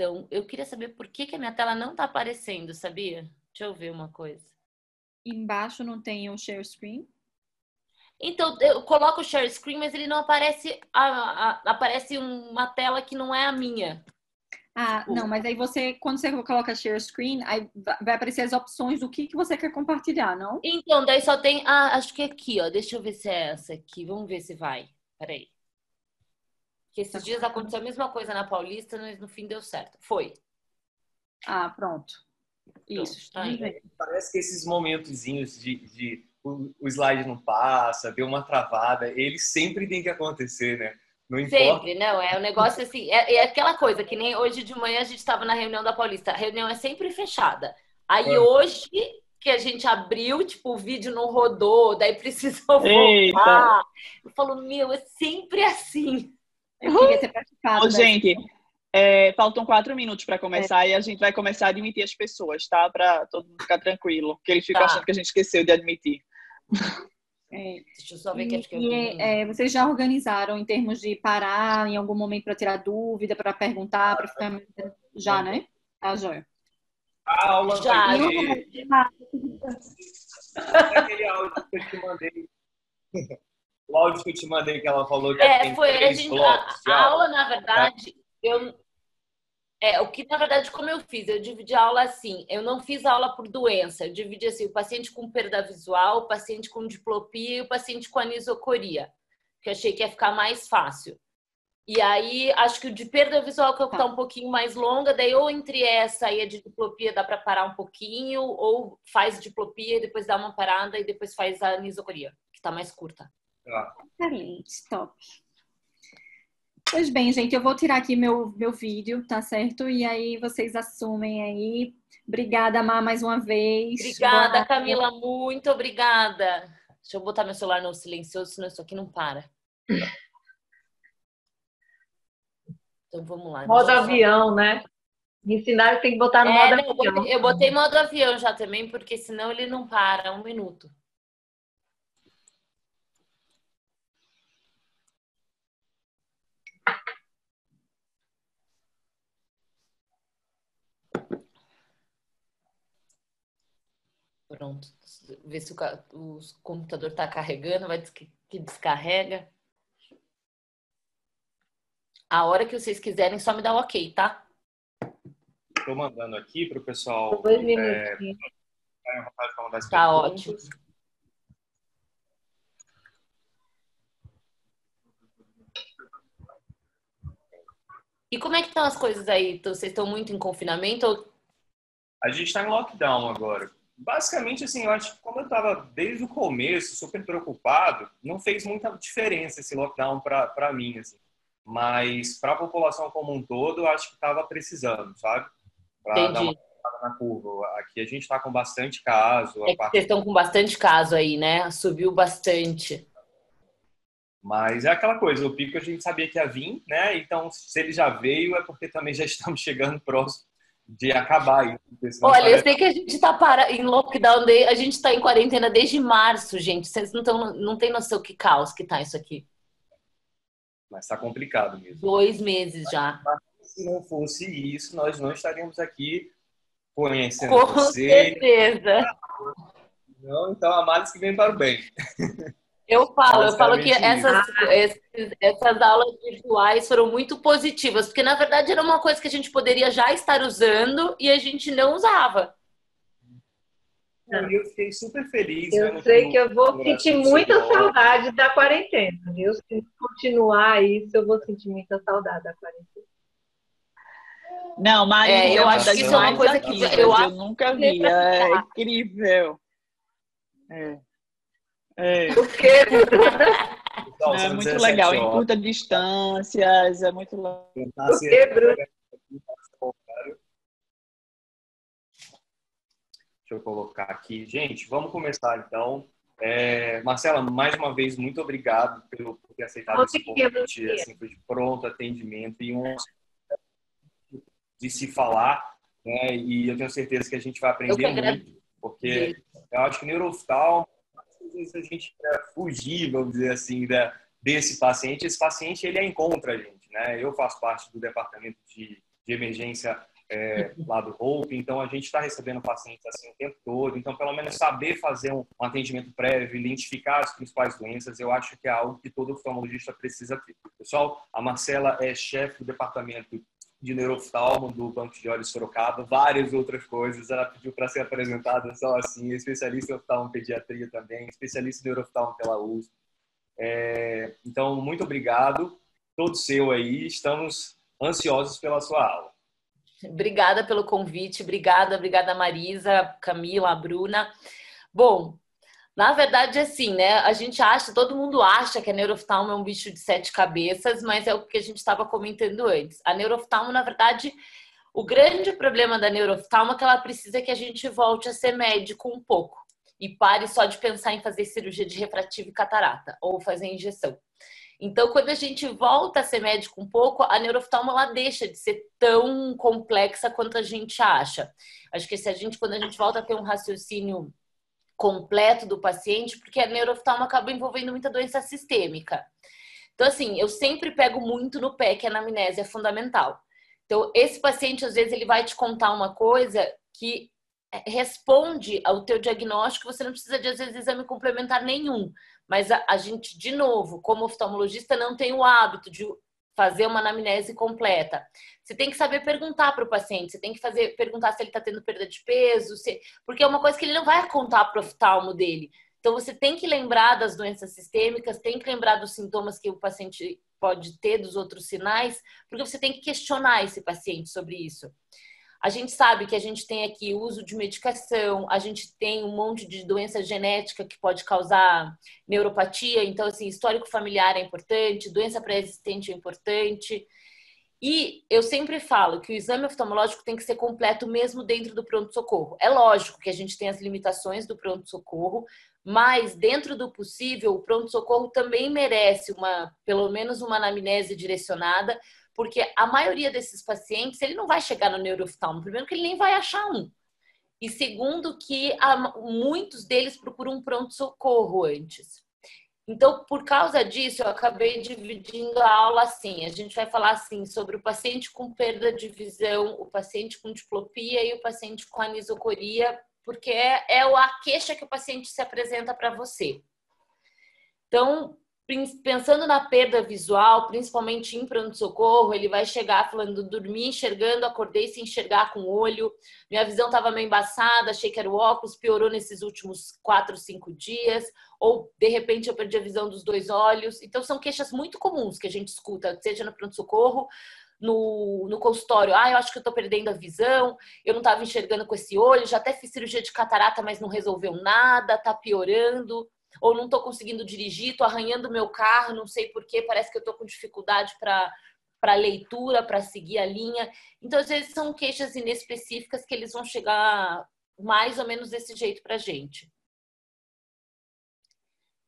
Então, eu queria saber por que, que a minha tela não está aparecendo, sabia? Deixa eu ver uma coisa. Embaixo não tem o share screen? Então, eu coloco o share screen, mas ele não aparece. A, a, aparece uma tela que não é a minha. Ah, não, mas aí você, quando você coloca share screen, aí vai aparecer as opções do que, que você quer compartilhar, não? Então, daí só tem. Ah, acho que é aqui, ó. Deixa eu ver se é essa aqui. Vamos ver se vai. Peraí. Que esses dias aconteceu a mesma coisa na Paulista, mas no fim deu certo. Foi. Ah, pronto. Isso, tá Parece que esses momentozinhos de, de o, o, slide não passa, deu uma travada, eles sempre tem que acontecer, né? Não importa. Sempre, não. É um negócio assim, é, é aquela coisa que nem hoje de manhã a gente estava na reunião da Paulista. A reunião é sempre fechada. Aí é. hoje que a gente abriu, tipo, o vídeo não rodou, daí precisou voltar. Eu falo, meu, é sempre assim. Eu queria ter participado. Ô, gente, é, faltam quatro minutos para começar é. e a gente vai começar a admitir as pessoas, tá? Para todo mundo ficar tranquilo, porque eles ficam tá. achando que a gente esqueceu de admitir. É. Deixa eu só ver que acho que eu... e, é, vocês já organizaram em termos de parar em algum momento para tirar dúvida, para perguntar, para ficar já, né? Tá, joia. A aula já. De... Aquele áudio que eu te mandei. O áudio que eu te mandei que ela falou que é, foi a, gente, a, a aula, na verdade, eu é, o que na verdade, como eu fiz, eu dividi a aula assim, eu não fiz aula por doença, eu dividi assim, o paciente com perda visual, o paciente com diplopia e o paciente com anisocoria, que eu achei que ia ficar mais fácil. E aí, acho que o de perda visual que está tá um pouquinho mais longa, daí ou entre essa e a de diplopia dá para parar um pouquinho, ou faz diplopia e depois dá uma parada e depois faz a anisocoria, que está mais curta. Tá. Excelente, top. Pois bem, gente, eu vou tirar aqui meu, meu vídeo, tá certo? E aí vocês assumem aí. Obrigada, Má, mais uma vez. Obrigada, Boa... Camila, muito obrigada. Deixa eu botar meu celular no silencioso, senão isso aqui não para. Então vamos lá. Modo avião, né? Me ensinaram que tem que botar no é, modo não, avião. Eu botei modo avião já também, porque senão ele não para um minuto. Pronto. Ver se o, o computador está carregando, vai que, que descarrega. A hora que vocês quiserem, só me dá o ok, tá? Estou mandando aqui para o pessoal. Dois minutinhos. É, tá ótimo. E como é que estão as coisas aí? Vocês estão muito em confinamento? Ou... A gente está em lockdown agora basicamente, assim, eu acho que como eu estava desde o começo super preocupado, não fez muita diferença esse lockdown para mim, assim. Mas para a população como um todo, eu acho que estava precisando, sabe? Para dar uma na curva. Aqui a gente está com bastante caso. É parte... Vocês estão com bastante caso aí, né? Subiu bastante. Mas é aquela coisa, o pico a gente sabia que ia vir, né? Então, se ele já veio, é porque também já estamos chegando próximo de acabar isso. Olha, eu sei que a gente está para em lockdown, de... a gente está em quarentena desde março, gente. Vocês não, tão, não tem noção que caos que tá isso aqui. Mas está complicado mesmo. Dois meses já. Se não fosse isso, nós não estaríamos aqui conhecendo Com você. Com certeza. Não, então a males que vem para o bem. Eu falo, eu falo que essas, essas aulas virtuais foram muito positivas, porque na verdade era uma coisa que a gente poderia já estar usando e a gente não usava. Eu fiquei super feliz. Eu sei que eu vou sentir muita saudade da quarentena, viu? Se continuar isso, eu vou sentir muita saudade da quarentena. Não, mas é, eu acho que isso é uma coisa que eu, eu, eu nunca vi. É incrível. É. É. Porque... Então, é muito legal, em curta distâncias, é muito legal. Porque, Bruno? Deixa eu colocar aqui. Gente, vamos começar então. É, Marcela, mais uma vez, muito obrigado pelo, por ter aceitado esse convite. Assim, de pronto atendimento e um de se falar. Né? E eu tenho certeza que a gente vai aprender muito, porque eu acho que neuroftal vezes a gente quer fugir, vamos dizer assim, da, desse paciente. Esse paciente ele é encontra a gente, né? Eu faço parte do departamento de, de emergência é, lá do Hope, então a gente está recebendo pacientes assim o tempo todo, então pelo menos saber fazer um, um, atendimento prévio, identificar as principais doenças, eu acho que é algo que todo oftalmologista precisa ter. Pessoal, a Marcela é chefe do departamento de neuroftalmo do Banco de Olhos Sorocaba, várias outras coisas. Ela pediu para ser apresentada só assim, especialista em oftalmopediatria também, especialista em neuroftalmo pela USP. É, então, muito obrigado, todo seu aí. Estamos ansiosos pela sua aula. Obrigada pelo convite, obrigada, obrigada Marisa, Camila, Bruna. Bom, na verdade, assim, né? A gente acha, todo mundo acha que a neuroftalmo é um bicho de sete cabeças, mas é o que a gente estava comentando antes. A neuroftalmo, na verdade, o grande problema da neuroftalmo é que ela precisa que a gente volte a ser médico um pouco e pare só de pensar em fazer cirurgia de refrativo e catarata ou fazer injeção. Então, quando a gente volta a ser médico um pouco, a neuroftalmo ela deixa de ser tão complexa quanto a gente acha. Acho que se a gente, quando a gente volta a ter um raciocínio completo do paciente, porque a neuroftalmo acaba envolvendo muita doença sistêmica. Então, assim, eu sempre pego muito no pé que a anamnese é fundamental. Então, esse paciente, às vezes, ele vai te contar uma coisa que responde ao teu diagnóstico, você não precisa de, às vezes, exame complementar nenhum. Mas a, a gente, de novo, como oftalmologista, não tem o hábito de fazer uma anamnese completa. Você tem que saber perguntar para o paciente, você tem que fazer perguntar se ele está tendo perda de peso, se, porque é uma coisa que ele não vai contar para o oftalmo dele. Então você tem que lembrar das doenças sistêmicas, tem que lembrar dos sintomas que o paciente pode ter, dos outros sinais, porque você tem que questionar esse paciente sobre isso. A gente sabe que a gente tem aqui uso de medicação, a gente tem um monte de doença genética que pode causar neuropatia, então, assim, histórico familiar é importante, doença pré-existente é importante. E eu sempre falo que o exame oftalmológico tem que ser completo mesmo dentro do pronto-socorro. É lógico que a gente tem as limitações do pronto-socorro, mas dentro do possível, o pronto-socorro também merece uma, pelo menos uma anamnese direcionada, porque a maioria desses pacientes, ele não vai chegar no neurooftalmo. Primeiro que ele nem vai achar um. E segundo que muitos deles procuram um pronto-socorro antes. Então, por causa disso, eu acabei dividindo a aula assim. A gente vai falar assim sobre o paciente com perda de visão, o paciente com diplopia e o paciente com anisocoria, porque é, é a queixa que o paciente se apresenta para você. Então, pensando na perda visual, principalmente em pronto-socorro, ele vai chegar falando, dormi enxergando, acordei sem enxergar com o olho, minha visão estava meio embaçada, achei que era o óculos, piorou nesses últimos quatro, cinco dias, ou de repente eu perdi a visão dos dois olhos. Então são queixas muito comuns que a gente escuta, seja no pronto-socorro, no, no consultório, ah, eu acho que eu tô perdendo a visão, eu não estava enxergando com esse olho, já até fiz cirurgia de catarata, mas não resolveu nada, tá piorando ou não estou conseguindo dirigir, estou arranhando meu carro, não sei porquê, parece que eu estou com dificuldade para para leitura, para seguir a linha. Então, às vezes, são queixas inespecíficas que eles vão chegar mais ou menos desse jeito para a gente.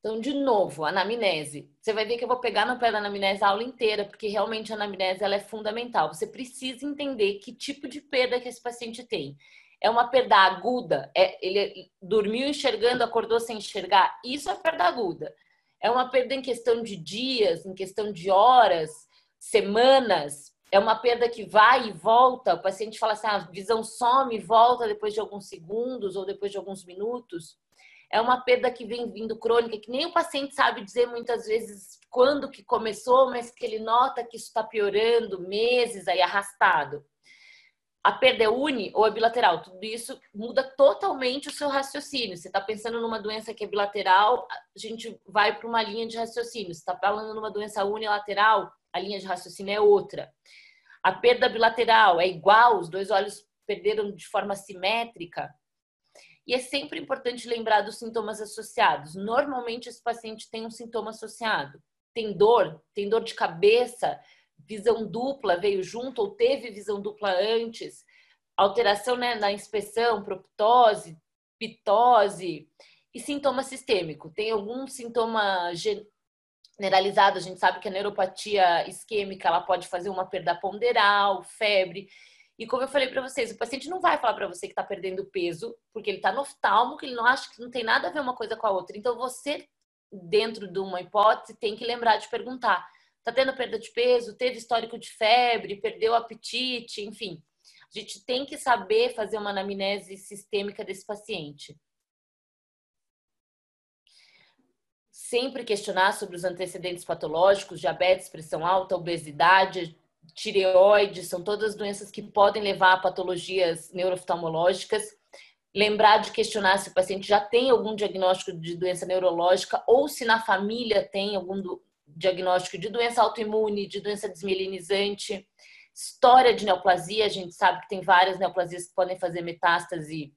Então, de novo, anamnese. Você vai ver que eu vou pegar no pé da anamnese a aula inteira, porque realmente a anamnese ela é fundamental. Você precisa entender que tipo de perda que esse paciente tem é uma perda aguda, é, ele dormiu enxergando, acordou sem enxergar, isso é perda aguda. É uma perda em questão de dias, em questão de horas, semanas, é uma perda que vai e volta. O paciente fala assim: ah, a visão some e volta depois de alguns segundos ou depois de alguns minutos. É uma perda que vem vindo crônica, que nem o paciente sabe dizer muitas vezes quando que começou, mas que ele nota que isso está piorando, meses aí arrastado a perda é uni ou é bilateral? Tudo isso muda totalmente o seu raciocínio. Você está pensando numa doença que é bilateral, a gente vai para uma linha de raciocínio. Você está falando numa doença unilateral, a linha de raciocínio é outra. A perda bilateral é igual, os dois olhos perderam de forma simétrica. E é sempre importante lembrar dos sintomas associados. Normalmente, esse paciente tem um sintoma associado. Tem dor, tem dor de cabeça, visão dupla veio junto ou teve visão dupla antes, alteração né, na inspeção, proptose, pitose e sintoma sistêmico. Tem algum sintoma generalizado, a gente sabe que a neuropatia isquêmica ela pode fazer uma perda ponderal, febre. E como eu falei para vocês, o paciente não vai falar para você que está perdendo peso, porque ele está no oftalmo, que ele não acha que não tem nada a ver uma coisa com a outra. Então você dentro de uma hipótese, tem que lembrar de perguntar. Tá tendo perda de peso? Teve histórico de febre? Perdeu o apetite? Enfim, a gente tem que saber fazer uma anamnese sistêmica desse paciente. Sempre questionar sobre os antecedentes patológicos, diabetes, pressão alta, obesidade, tireoide, são todas doenças que podem levar a patologias neurooftalmológicas. Lembrar de questionar se o paciente já tem algum diagnóstico de doença neurológica ou se na família tem algum diagnóstico de doença autoimune, de doença desmielinizante. História de neoplasia, a gente sabe que tem várias neoplasias que podem fazer metástase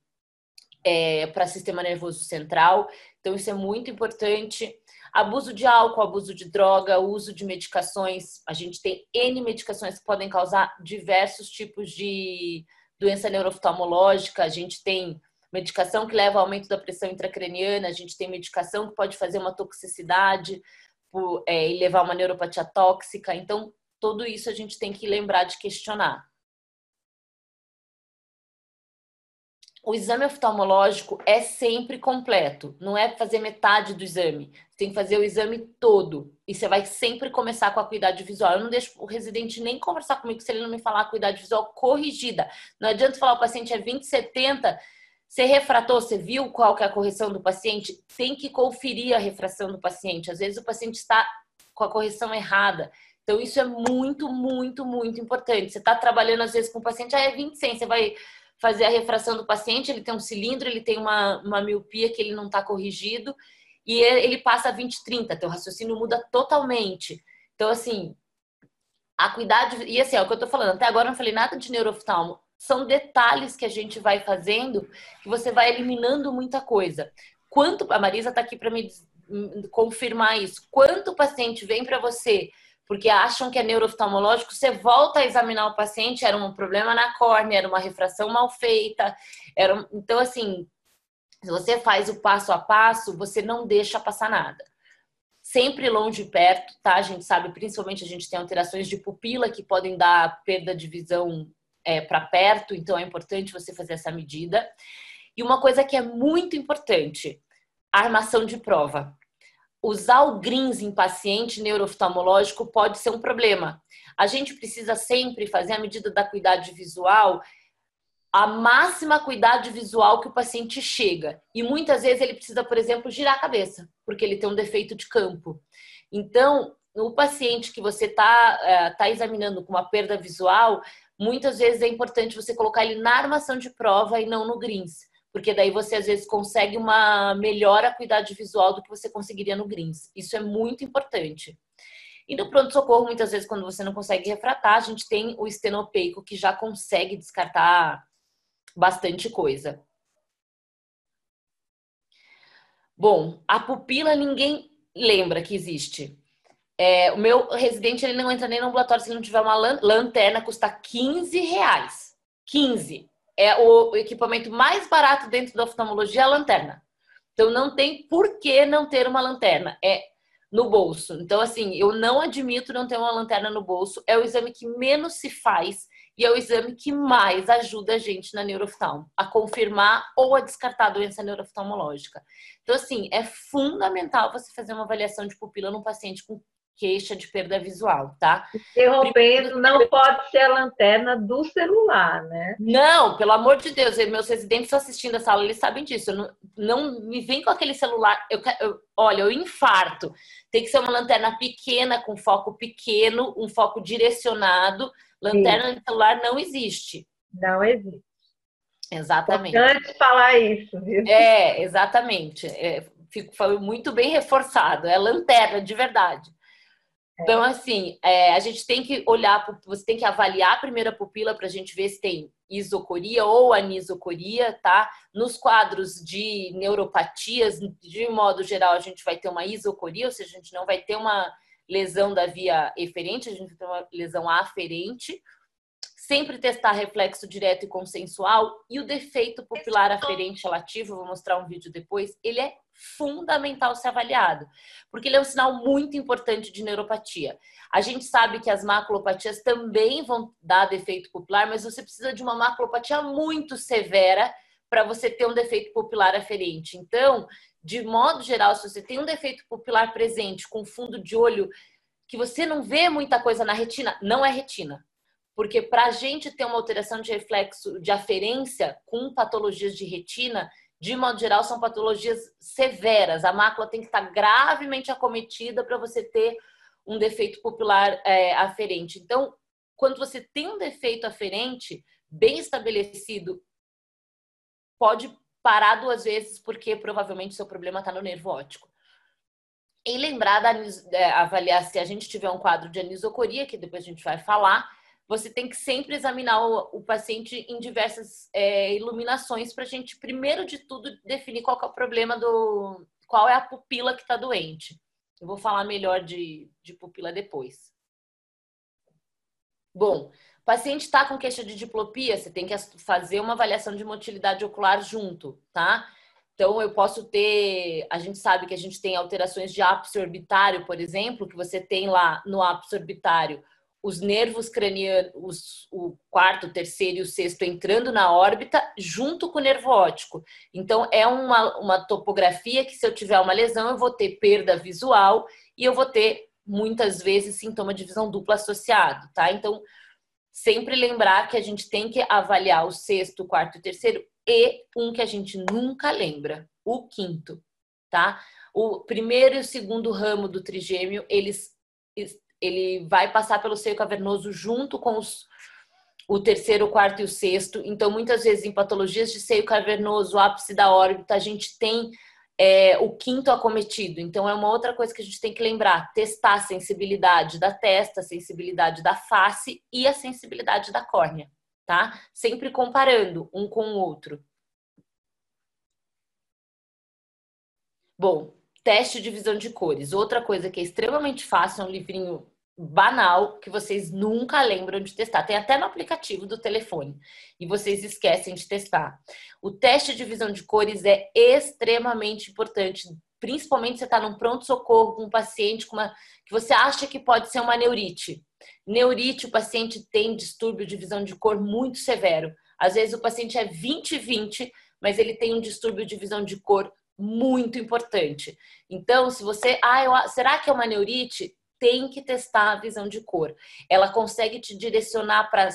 é, para sistema nervoso central, então isso é muito importante. Abuso de álcool, abuso de droga, uso de medicações. A gente tem N medicações que podem causar diversos tipos de doença neurooftalmológica. A gente tem medicação que leva ao aumento da pressão intracraniana, a gente tem medicação que pode fazer uma toxicidade por, é, e levar uma neuropatia tóxica. Então, tudo isso a gente tem que lembrar de questionar. o exame oftalmológico é sempre completo, não é fazer metade do exame. Você tem que fazer o exame todo. E você vai sempre começar com a cuidade visual. Eu não deixo o residente nem conversar comigo se ele não me falar a cuidade visual corrigida. Não adianta falar o paciente é 20, 70. Você refratou, você viu qual que é a correção do paciente? Tem que conferir a refração do paciente. Às vezes o paciente está com a correção errada. Então, isso é muito, muito, muito importante. Você está trabalhando, às vezes, com o paciente, ah, é 20, 100. Você vai fazer a refração do paciente, ele tem um cilindro, ele tem uma, uma miopia que ele não está corrigido, e ele passa a 20, 30, teu raciocínio muda totalmente. Então, assim, a cuidar e assim, é o que eu tô falando, até agora eu não falei nada de neurooftalmo, são detalhes que a gente vai fazendo que você vai eliminando muita coisa. Quanto, a Marisa tá aqui para me confirmar isso, quanto paciente vem para você porque acham que é neurooftalmológico, você volta a examinar o paciente, era um problema na córnea, era uma refração mal feita, era então assim, se você faz o passo a passo, você não deixa passar nada. Sempre longe e perto, tá? A gente sabe, principalmente a gente tem alterações de pupila que podem dar perda de visão é, para perto, então é importante você fazer essa medida. E uma coisa que é muito importante, armação de prova usar o GRINS em paciente neurooftalmológico pode ser um problema. A gente precisa sempre fazer a medida da cuidade visual a máxima cuidade visual que o paciente chega. E muitas vezes ele precisa, por exemplo, girar a cabeça, porque ele tem um defeito de campo. Então, o paciente que você está é, tá examinando com uma perda visual, muitas vezes é importante você colocar ele na armação de prova e não no GRINS porque daí você às vezes consegue uma melhor acuidade visual do que você conseguiria no Greens. Isso é muito importante. E no pronto-socorro, muitas vezes, quando você não consegue refratar, a gente tem o estenopeico que já consegue descartar bastante coisa. Bom, a pupila ninguém lembra que existe. É, o meu residente ele não entra nem no ambulatório se ele não tiver uma lanterna, custa 15 reais. 15 é o equipamento mais barato dentro da oftalmologia a lanterna. Então não tem por que não ter uma lanterna. É no bolso. Então, assim, eu não admito não ter uma lanterna no bolso. É o exame que menos se faz e é o exame que mais ajuda a gente na neurooftalmo a confirmar ou a descartar a doença neurooftalmológica. Então, assim, é fundamental você fazer uma avaliação de pupila num paciente com queixa de perda visual, tá? Interrompendo, não pode ser a lanterna do celular, né? Não, pelo amor de Deus, meus residentes estão assistindo essa aula, eles sabem disso. Não, não, me vem com aquele celular. Eu, eu, olha, eu infarto. Tem que ser uma lanterna pequena, com foco pequeno, um foco direcionado. Lanterna Sim. de celular não existe. Não existe. Exatamente. Antes falar isso, viu? É, exatamente. É, foi muito bem reforçado. É lanterna, de verdade. Então, assim, é, a gente tem que olhar, você tem que avaliar a primeira pupila para a gente ver se tem isocoria ou anisocoria, tá? Nos quadros de neuropatias, de modo geral, a gente vai ter uma isocoria, ou seja, a gente não vai ter uma lesão da via eferente, a gente vai ter uma lesão aferente. Sempre testar reflexo direto e consensual e o defeito pupilar aferente relativo, vou mostrar um vídeo depois, ele é fundamental ser avaliado, porque ele é um sinal muito importante de neuropatia. A gente sabe que as maculopatias também vão dar defeito pupilar, mas você precisa de uma maculopatia muito severa para você ter um defeito pupilar aferente. Então, de modo geral, se você tem um defeito pupilar presente com fundo de olho que você não vê muita coisa na retina, não é retina. Porque para a gente ter uma alteração de reflexo de aferência com patologias de retina, de modo geral, são patologias severas. A mácula tem que estar gravemente acometida para você ter um defeito pupilar é, aferente. Então, quando você tem um defeito aferente bem estabelecido, pode parar duas vezes, porque provavelmente seu problema está no nervo óptico. E lembrar da é, avaliar se a gente tiver um quadro de anisocoria, que depois a gente vai falar, você tem que sempre examinar o, o paciente em diversas é, iluminações para a gente, primeiro de tudo, definir qual é o problema do. qual é a pupila que está doente. Eu vou falar melhor de, de pupila depois. Bom, o paciente está com queixa de diplopia, você tem que fazer uma avaliação de motilidade ocular junto, tá? Então, eu posso ter. A gente sabe que a gente tem alterações de ápice orbitário, por exemplo, que você tem lá no ápice orbitário os nervos cranianos, o quarto, o terceiro e o sexto entrando na órbita junto com o nervo óptico. Então, é uma, uma topografia que, se eu tiver uma lesão, eu vou ter perda visual e eu vou ter, muitas vezes, sintoma de visão dupla associado, tá? Então, sempre lembrar que a gente tem que avaliar o sexto, o quarto e o terceiro e um que a gente nunca lembra, o quinto, tá? O primeiro e o segundo ramo do trigêmeo, eles ele vai passar pelo seio cavernoso junto com os, o terceiro, o quarto e o sexto. Então, muitas vezes, em patologias de seio cavernoso, ápice da órbita, a gente tem é, o quinto acometido. Então, é uma outra coisa que a gente tem que lembrar: testar a sensibilidade da testa, a sensibilidade da face e a sensibilidade da córnea, tá? Sempre comparando um com o outro. Bom, teste de visão de cores. Outra coisa que é extremamente fácil, é um livrinho banal que vocês nunca lembram de testar. Tem até no aplicativo do telefone e vocês esquecem de testar. O teste de visão de cores é extremamente importante, principalmente se você está num pronto-socorro com um paciente com uma, que você acha que pode ser uma neurite. Neurite, o paciente tem distúrbio de visão de cor muito severo. Às vezes o paciente é 20-20, mas ele tem um distúrbio de visão de cor muito importante. Então, se você, ah, eu, será que é uma neurite? Tem que testar a visão de cor. Ela consegue te direcionar para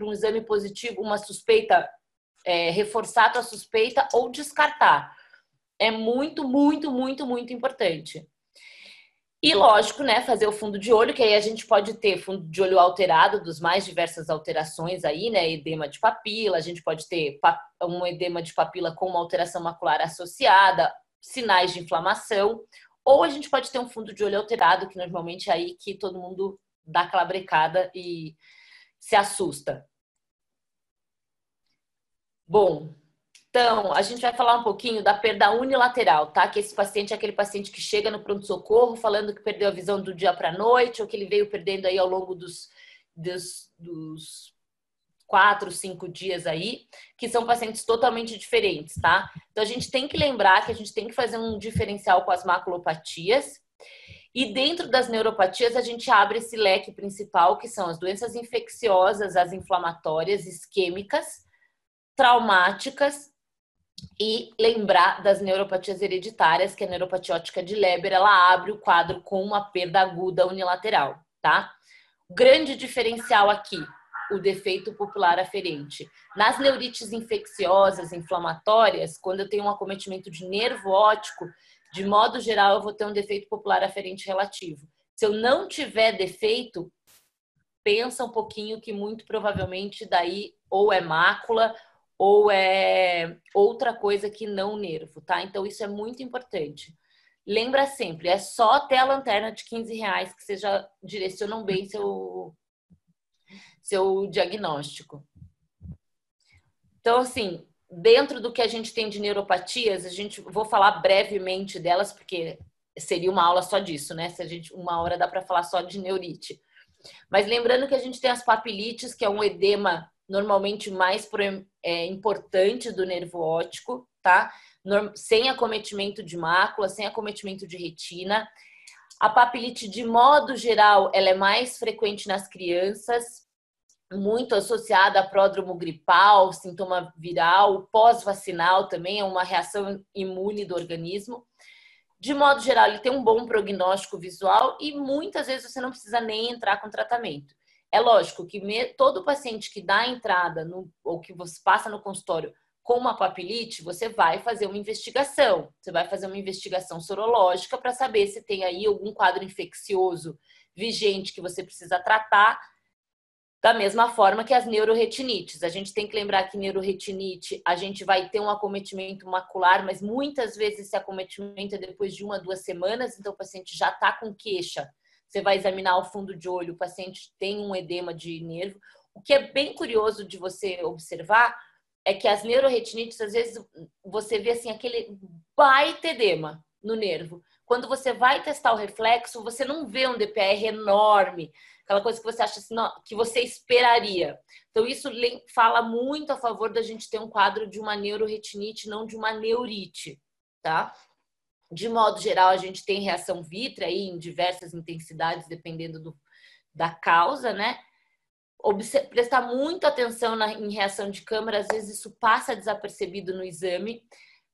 um exame positivo, uma suspeita, é, reforçar a tua suspeita ou descartar. É muito, muito, muito, muito importante. E lógico, né, fazer o fundo de olho, que aí a gente pode ter fundo de olho alterado, dos mais diversas alterações aí, né, edema de papila, a gente pode ter um edema de papila com uma alteração macular associada, sinais de inflamação, ou a gente pode ter um fundo de olho alterado, que normalmente é aí que todo mundo dá aquela brecada e se assusta. Bom, então, a gente vai falar um pouquinho da perda unilateral, tá? Que esse paciente é aquele paciente que chega no pronto-socorro falando que perdeu a visão do dia para a noite, ou que ele veio perdendo aí ao longo dos, dos, dos quatro, cinco dias aí, que são pacientes totalmente diferentes, tá? Então, a gente tem que lembrar que a gente tem que fazer um diferencial com as maculopatias. E dentro das neuropatias, a gente abre esse leque principal, que são as doenças infecciosas, as inflamatórias, isquêmicas, traumáticas e lembrar das neuropatias hereditárias, que a neuropatia ótica de Leber, ela abre o quadro com uma perda aguda unilateral, tá? grande diferencial aqui, o defeito popular aferente. Nas neurites infecciosas, inflamatórias, quando eu tenho um acometimento de nervo óptico, de modo geral, eu vou ter um defeito popular aferente relativo. Se eu não tiver defeito, pensa um pouquinho que muito provavelmente daí ou é mácula ou é outra coisa que não nervo, tá? Então isso é muito importante. Lembra sempre, é só ter a lanterna de 15 reais que vocês já direcionam bem seu, seu diagnóstico. Então, assim, dentro do que a gente tem de neuropatias, a gente vou falar brevemente delas, porque seria uma aula só disso, né? Se a gente uma hora dá para falar só de neurite. Mas lembrando que a gente tem as papilites, que é um edema normalmente mais é, importante do nervo óptico, tá? Sem acometimento de mácula, sem acometimento de retina. A papilite, de modo geral, ela é mais frequente nas crianças. Muito associada a pródromo gripal, sintoma viral, pós-vacinal também é uma reação imune do organismo. De modo geral, ele tem um bom prognóstico visual e muitas vezes você não precisa nem entrar com tratamento. É lógico que todo paciente que dá entrada no, ou que você passa no consultório com uma papilite, você vai fazer uma investigação. Você vai fazer uma investigação sorológica para saber se tem aí algum quadro infeccioso vigente que você precisa tratar da mesma forma que as neuroretinites. A gente tem que lembrar que neuroretinite, a gente vai ter um acometimento macular, mas muitas vezes esse acometimento é depois de uma, duas semanas, então o paciente já está com queixa. Você vai examinar o fundo de olho, o paciente tem um edema de nervo. O que é bem curioso de você observar é que as neuroretinites, às vezes, você vê assim aquele baita edema no nervo. Quando você vai testar o reflexo, você não vê um DPR enorme, aquela coisa que você acha assim, não, que você esperaria. Então, isso fala muito a favor da gente ter um quadro de uma neuroretinite, não de uma neurite, tá? De modo geral, a gente tem reação vítrea aí em diversas intensidades, dependendo do, da causa, né? Obser prestar muita atenção na, em reação de câmara, às vezes isso passa desapercebido no exame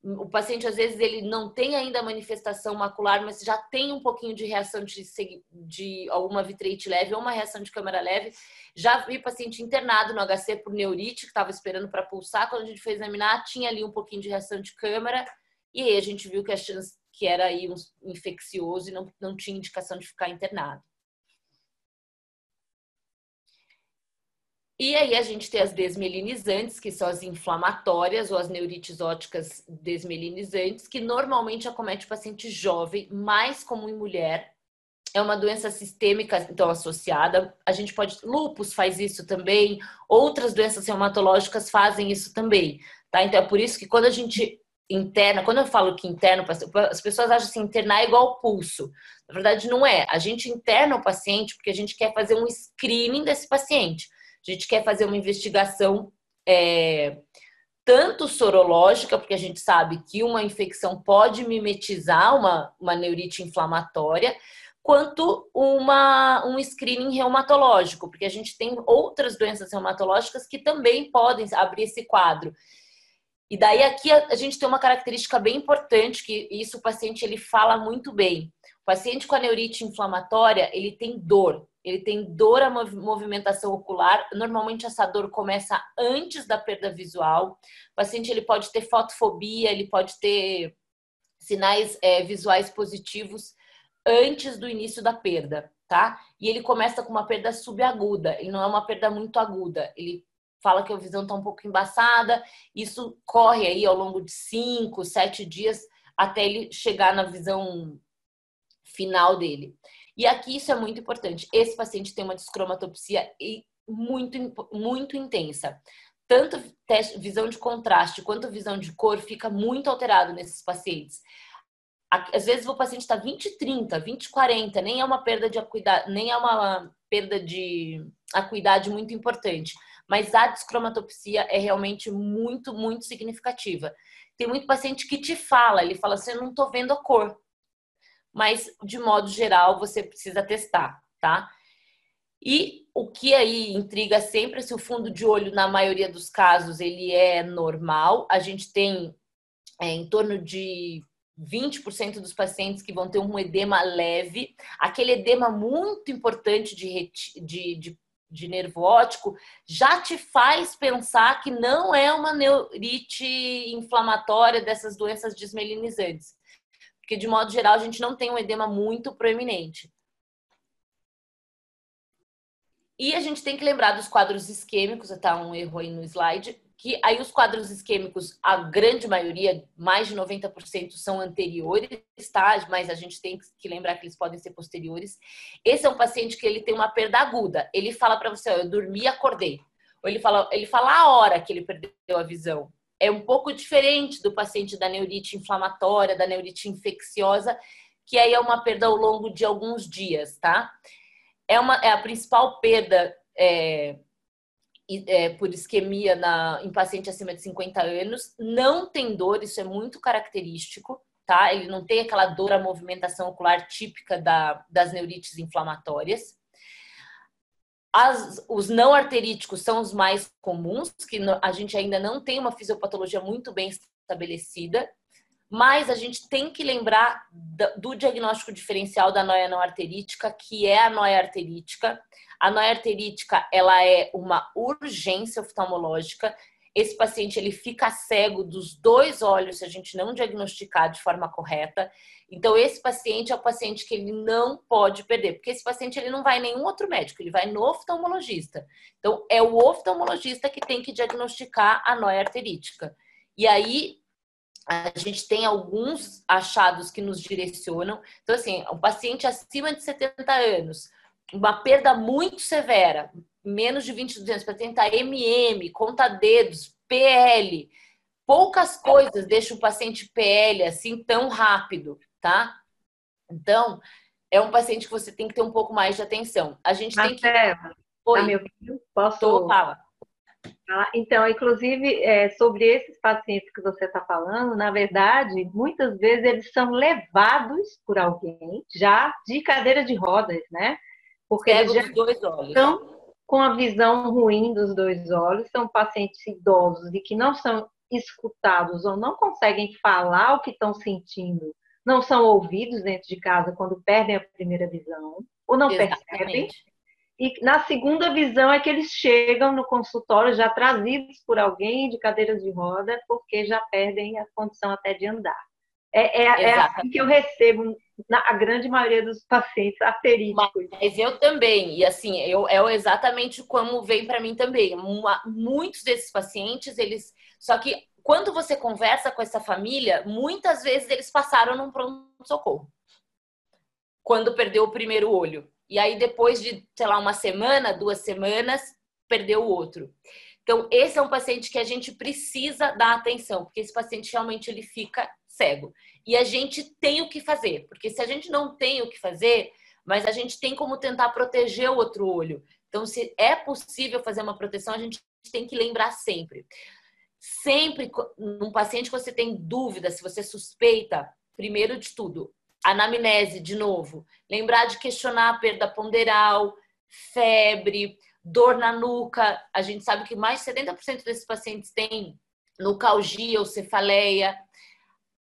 o paciente às vezes ele não tem ainda manifestação macular, mas já tem um pouquinho de reação de, de alguma vitreite leve ou uma reação de câmara leve. Já vi paciente internado no HC por neurite, que estava esperando para pulsar. Quando a gente foi examinar, tinha ali um pouquinho de reação de câmara. E aí a gente viu que a chance que era aí um infeccioso e não, não tinha indicação de ficar internado. E aí a gente tem as desmelinizantes, que são as inflamatórias ou as neurites óticas desmelinizantes, que normalmente acomete o paciente jovem, mais comum em mulher. É uma doença sistêmica, então, associada. A gente pode. Lupus faz isso também, outras doenças reumatológicas fazem isso também. Tá? Então, é por isso que quando a gente interna, quando eu falo que interna, as pessoas acham assim, internar é igual pulso. Na verdade, não é. A gente interna o paciente porque a gente quer fazer um screening desse paciente. A gente quer fazer uma investigação é, tanto sorológica, porque a gente sabe que uma infecção pode mimetizar uma, uma neurite inflamatória, quanto uma, um screening reumatológico, porque a gente tem outras doenças reumatológicas que também podem abrir esse quadro. E daí aqui a, gente tem uma característica bem importante que isso o paciente ele fala muito bem. O paciente com a neurite inflamatória, ele tem dor ele tem dor à movimentação ocular. Normalmente essa dor começa antes da perda visual. O paciente ele pode ter fotofobia, ele pode ter sinais é, visuais positivos antes do início da perda, tá? E ele começa com uma perda subaguda, ele não é uma perda muito aguda. Ele fala que a visão está um pouco embaçada, isso corre aí ao longo de cinco, sete dias até ele chegar na visão final dele. E aqui isso é muito importante. Esse paciente tem uma descromatopsia muito, muito intensa. Tanto visão de contraste quanto visão de cor fica muito alterado nesses pacientes. Às vezes o paciente está 20, 30, 20, 40, nem é uma perda de acuidade, nem é uma perda de acuidade muito importante. Mas a descromatopsia é realmente muito, muito significativa. Tem muito paciente que te fala, ele fala assim, eu não estou vendo a cor mas de modo geral você precisa testar, tá? E o que aí intriga sempre é se o fundo de olho, na maioria dos casos, ele é normal. A gente tem é, em torno de 20% dos pacientes que vão ter um edema leve, aquele edema muito importante de, de, de, de nervo óptico, já te faz pensar que não é uma neurite inflamatória dessas doenças desmelinizantes porque de modo geral a gente não tem um edema muito proeminente. E a gente tem que lembrar dos quadros isquêmicos, tá um erro aí no slide, que aí os quadros isquêmicos, a grande maioria, mais de 90% são anteriores, tá? Mas a gente tem que lembrar que eles podem ser posteriores. Esse é um paciente que ele tem uma perda aguda. Ele fala para você, eu dormi e acordei. Ou ele fala, ele fala a hora que ele perdeu a visão é um pouco diferente do paciente da neurite inflamatória, da neurite infecciosa, que aí é uma perda ao longo de alguns dias, tá? É, uma, é a principal perda é, é, por isquemia na, em paciente acima de 50 anos. Não tem dor, isso é muito característico, tá? Ele não tem aquela dor à movimentação ocular típica da, das neurites inflamatórias. As, os não arteríticos são os mais comuns, que a gente ainda não tem uma fisiopatologia muito bem estabelecida, mas a gente tem que lembrar do diagnóstico diferencial da noia não arterítica, que é a noia arterítica. A noia arterítica, ela é uma urgência oftalmológica. Esse paciente ele fica cego dos dois olhos se a gente não diagnosticar de forma correta. Então esse paciente é o paciente que ele não pode perder, porque esse paciente ele não vai em nenhum outro médico, ele vai no oftalmologista. Então é o oftalmologista que tem que diagnosticar a noia arterítica. E aí a gente tem alguns achados que nos direcionam. Então, assim, um paciente acima de 70 anos, uma perda muito severa, menos de 22 para tentar MM, conta dedos, PL, poucas coisas deixam o paciente PL assim tão rápido, tá? Então, é um paciente que você tem que ter um pouco mais de atenção. A gente tem que. Oi, tá meu filho? Posso? Tô, fala. Então, inclusive, é, sobre esses pacientes que você está falando, na verdade, muitas vezes eles são levados por alguém já de cadeira de rodas, né? Porque Cego eles já dois olhos. estão com a visão ruim dos dois olhos, são pacientes idosos e que não são escutados ou não conseguem falar o que estão sentindo, não são ouvidos dentro de casa quando perdem a primeira visão, ou não Exatamente. percebem e na segunda visão é que eles chegam no consultório já trazidos por alguém de cadeiras de roda, porque já perdem a condição até de andar. É, é, é assim que eu recebo na a grande maioria dos pacientes ateríticos. Mas eu também, e assim, eu, é exatamente como vem para mim também. Muitos desses pacientes, eles. Só que quando você conversa com essa família, muitas vezes eles passaram num pronto-socorro. Quando perdeu o primeiro olho. E aí, depois de, sei lá, uma semana, duas semanas, perdeu o outro. Então, esse é um paciente que a gente precisa dar atenção, porque esse paciente realmente ele fica cego. E a gente tem o que fazer, porque se a gente não tem o que fazer, mas a gente tem como tentar proteger o outro olho. Então, se é possível fazer uma proteção, a gente tem que lembrar sempre. Sempre, num paciente que você tem dúvida, se você suspeita, primeiro de tudo, anamnese de novo, lembrar de questionar a perda ponderal, febre, dor na nuca. A gente sabe que mais de 70% desses pacientes têm nucalgia ou cefaleia.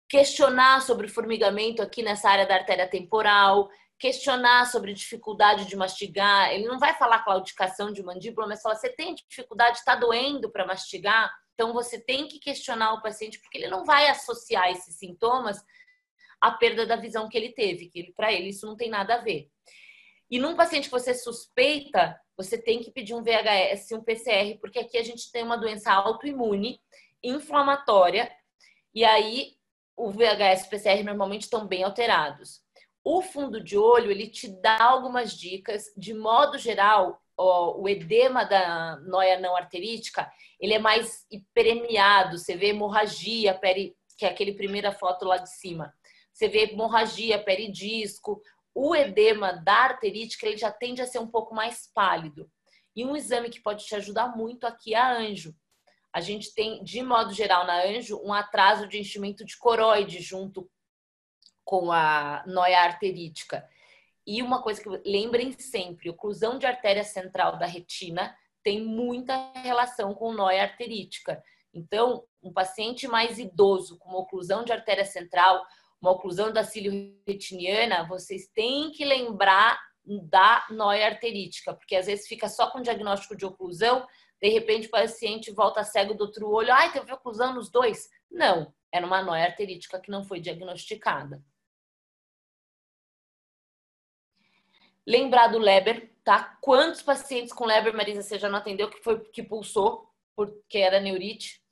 Questionar sobre formigamento aqui nessa área da artéria temporal, questionar sobre dificuldade de mastigar. Ele não vai falar claudicação de mandíbula, mas fala: você tem dificuldade, está doendo para mastigar? Então você tem que questionar o paciente, porque ele não vai associar esses sintomas a perda da visão que ele teve, que para ele isso não tem nada a ver. E num paciente que você suspeita, você tem que pedir um VHS, um PCR, porque aqui a gente tem uma doença autoimune, inflamatória, e aí o VHS e o PCR normalmente estão bem alterados. O fundo de olho, ele te dá algumas dicas, de modo geral, ó, o edema da noia não arterítica, ele é mais hiperemiado, você vê hemorragia, peri, que é aquele primeira foto lá de cima você vê hemorragia, peridisco, o edema da arterítica ele já tende a ser um pouco mais pálido. E um exame que pode te ajudar muito aqui é a anjo. A gente tem, de modo geral, na anjo, um atraso de enchimento de coroide junto com a noia arterítica. E uma coisa que lembrem sempre, oclusão de artéria central da retina tem muita relação com noia arterítica. Então, um paciente mais idoso com uma oclusão de artéria central uma oclusão da cílio retiniana, vocês têm que lembrar da noia arterítica, porque às vezes fica só com diagnóstico de oclusão, de repente o paciente volta cego do outro olho, ai, teve oclusão nos dois. Não, era uma noia arterítica que não foi diagnosticada. Lembrar do Leber, tá? Quantos pacientes com Leber, Marisa, você já não atendeu que foi que pulsou porque era neurite?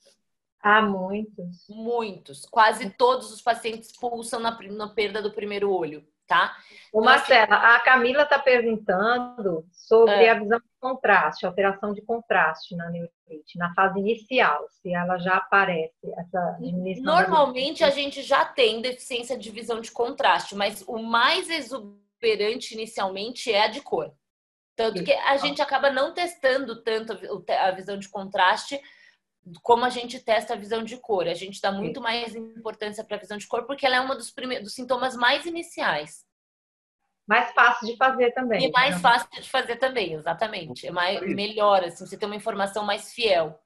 Ah, muitos. Muitos. Quase todos os pacientes pulsam na, na perda do primeiro olho, tá? Ô, então, Marcela, assim... a Camila está perguntando sobre é. a visão de contraste, alteração de contraste na neurite, na fase inicial, se ela já aparece, essa diminuição. Normalmente a gente já tem deficiência de visão de contraste, mas o mais exuberante inicialmente é a de cor. Tanto que a gente acaba não testando tanto a visão de contraste, como a gente testa a visão de cor. A gente dá muito mais importância para a visão de cor porque ela é um dos, primeiros, dos sintomas mais iniciais. Mais fácil de fazer também. E mais né? fácil de fazer também, exatamente. É mais, melhor, assim, você tem uma informação mais fiel.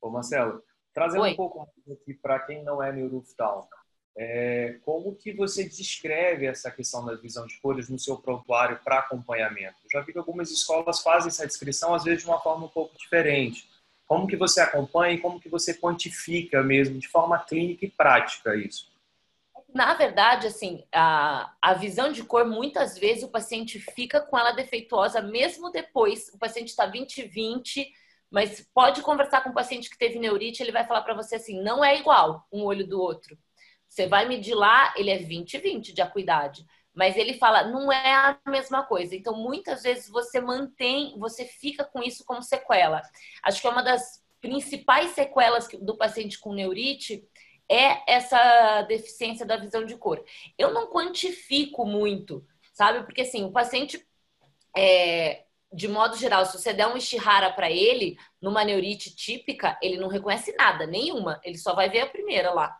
Ô, Marcelo, trazendo Oi. um pouco mais aqui para quem não é neuroftalmo, é, como que você descreve essa questão da visão de cores no seu prontuário para acompanhamento? Eu já vi que algumas escolas fazem essa descrição, às vezes de uma forma um pouco diferente. Como que você acompanha e como que você quantifica mesmo, de forma clínica e prática isso? Na verdade, assim, a, a visão de cor, muitas vezes o paciente fica com ela defeituosa, mesmo depois, o paciente está 20-20, mas pode conversar com o paciente que teve neurite, ele vai falar para você assim, não é igual um olho do outro. Você vai medir lá, ele é 20-20 de acuidade. Mas ele fala, não é a mesma coisa. Então, muitas vezes você mantém, você fica com isso como sequela. Acho que é uma das principais sequelas do paciente com neurite é essa deficiência da visão de cor. Eu não quantifico muito, sabe? Porque assim, o paciente, é, de modo geral, se você der um Ishihara para ele, numa neurite típica, ele não reconhece nada, nenhuma. Ele só vai ver a primeira lá.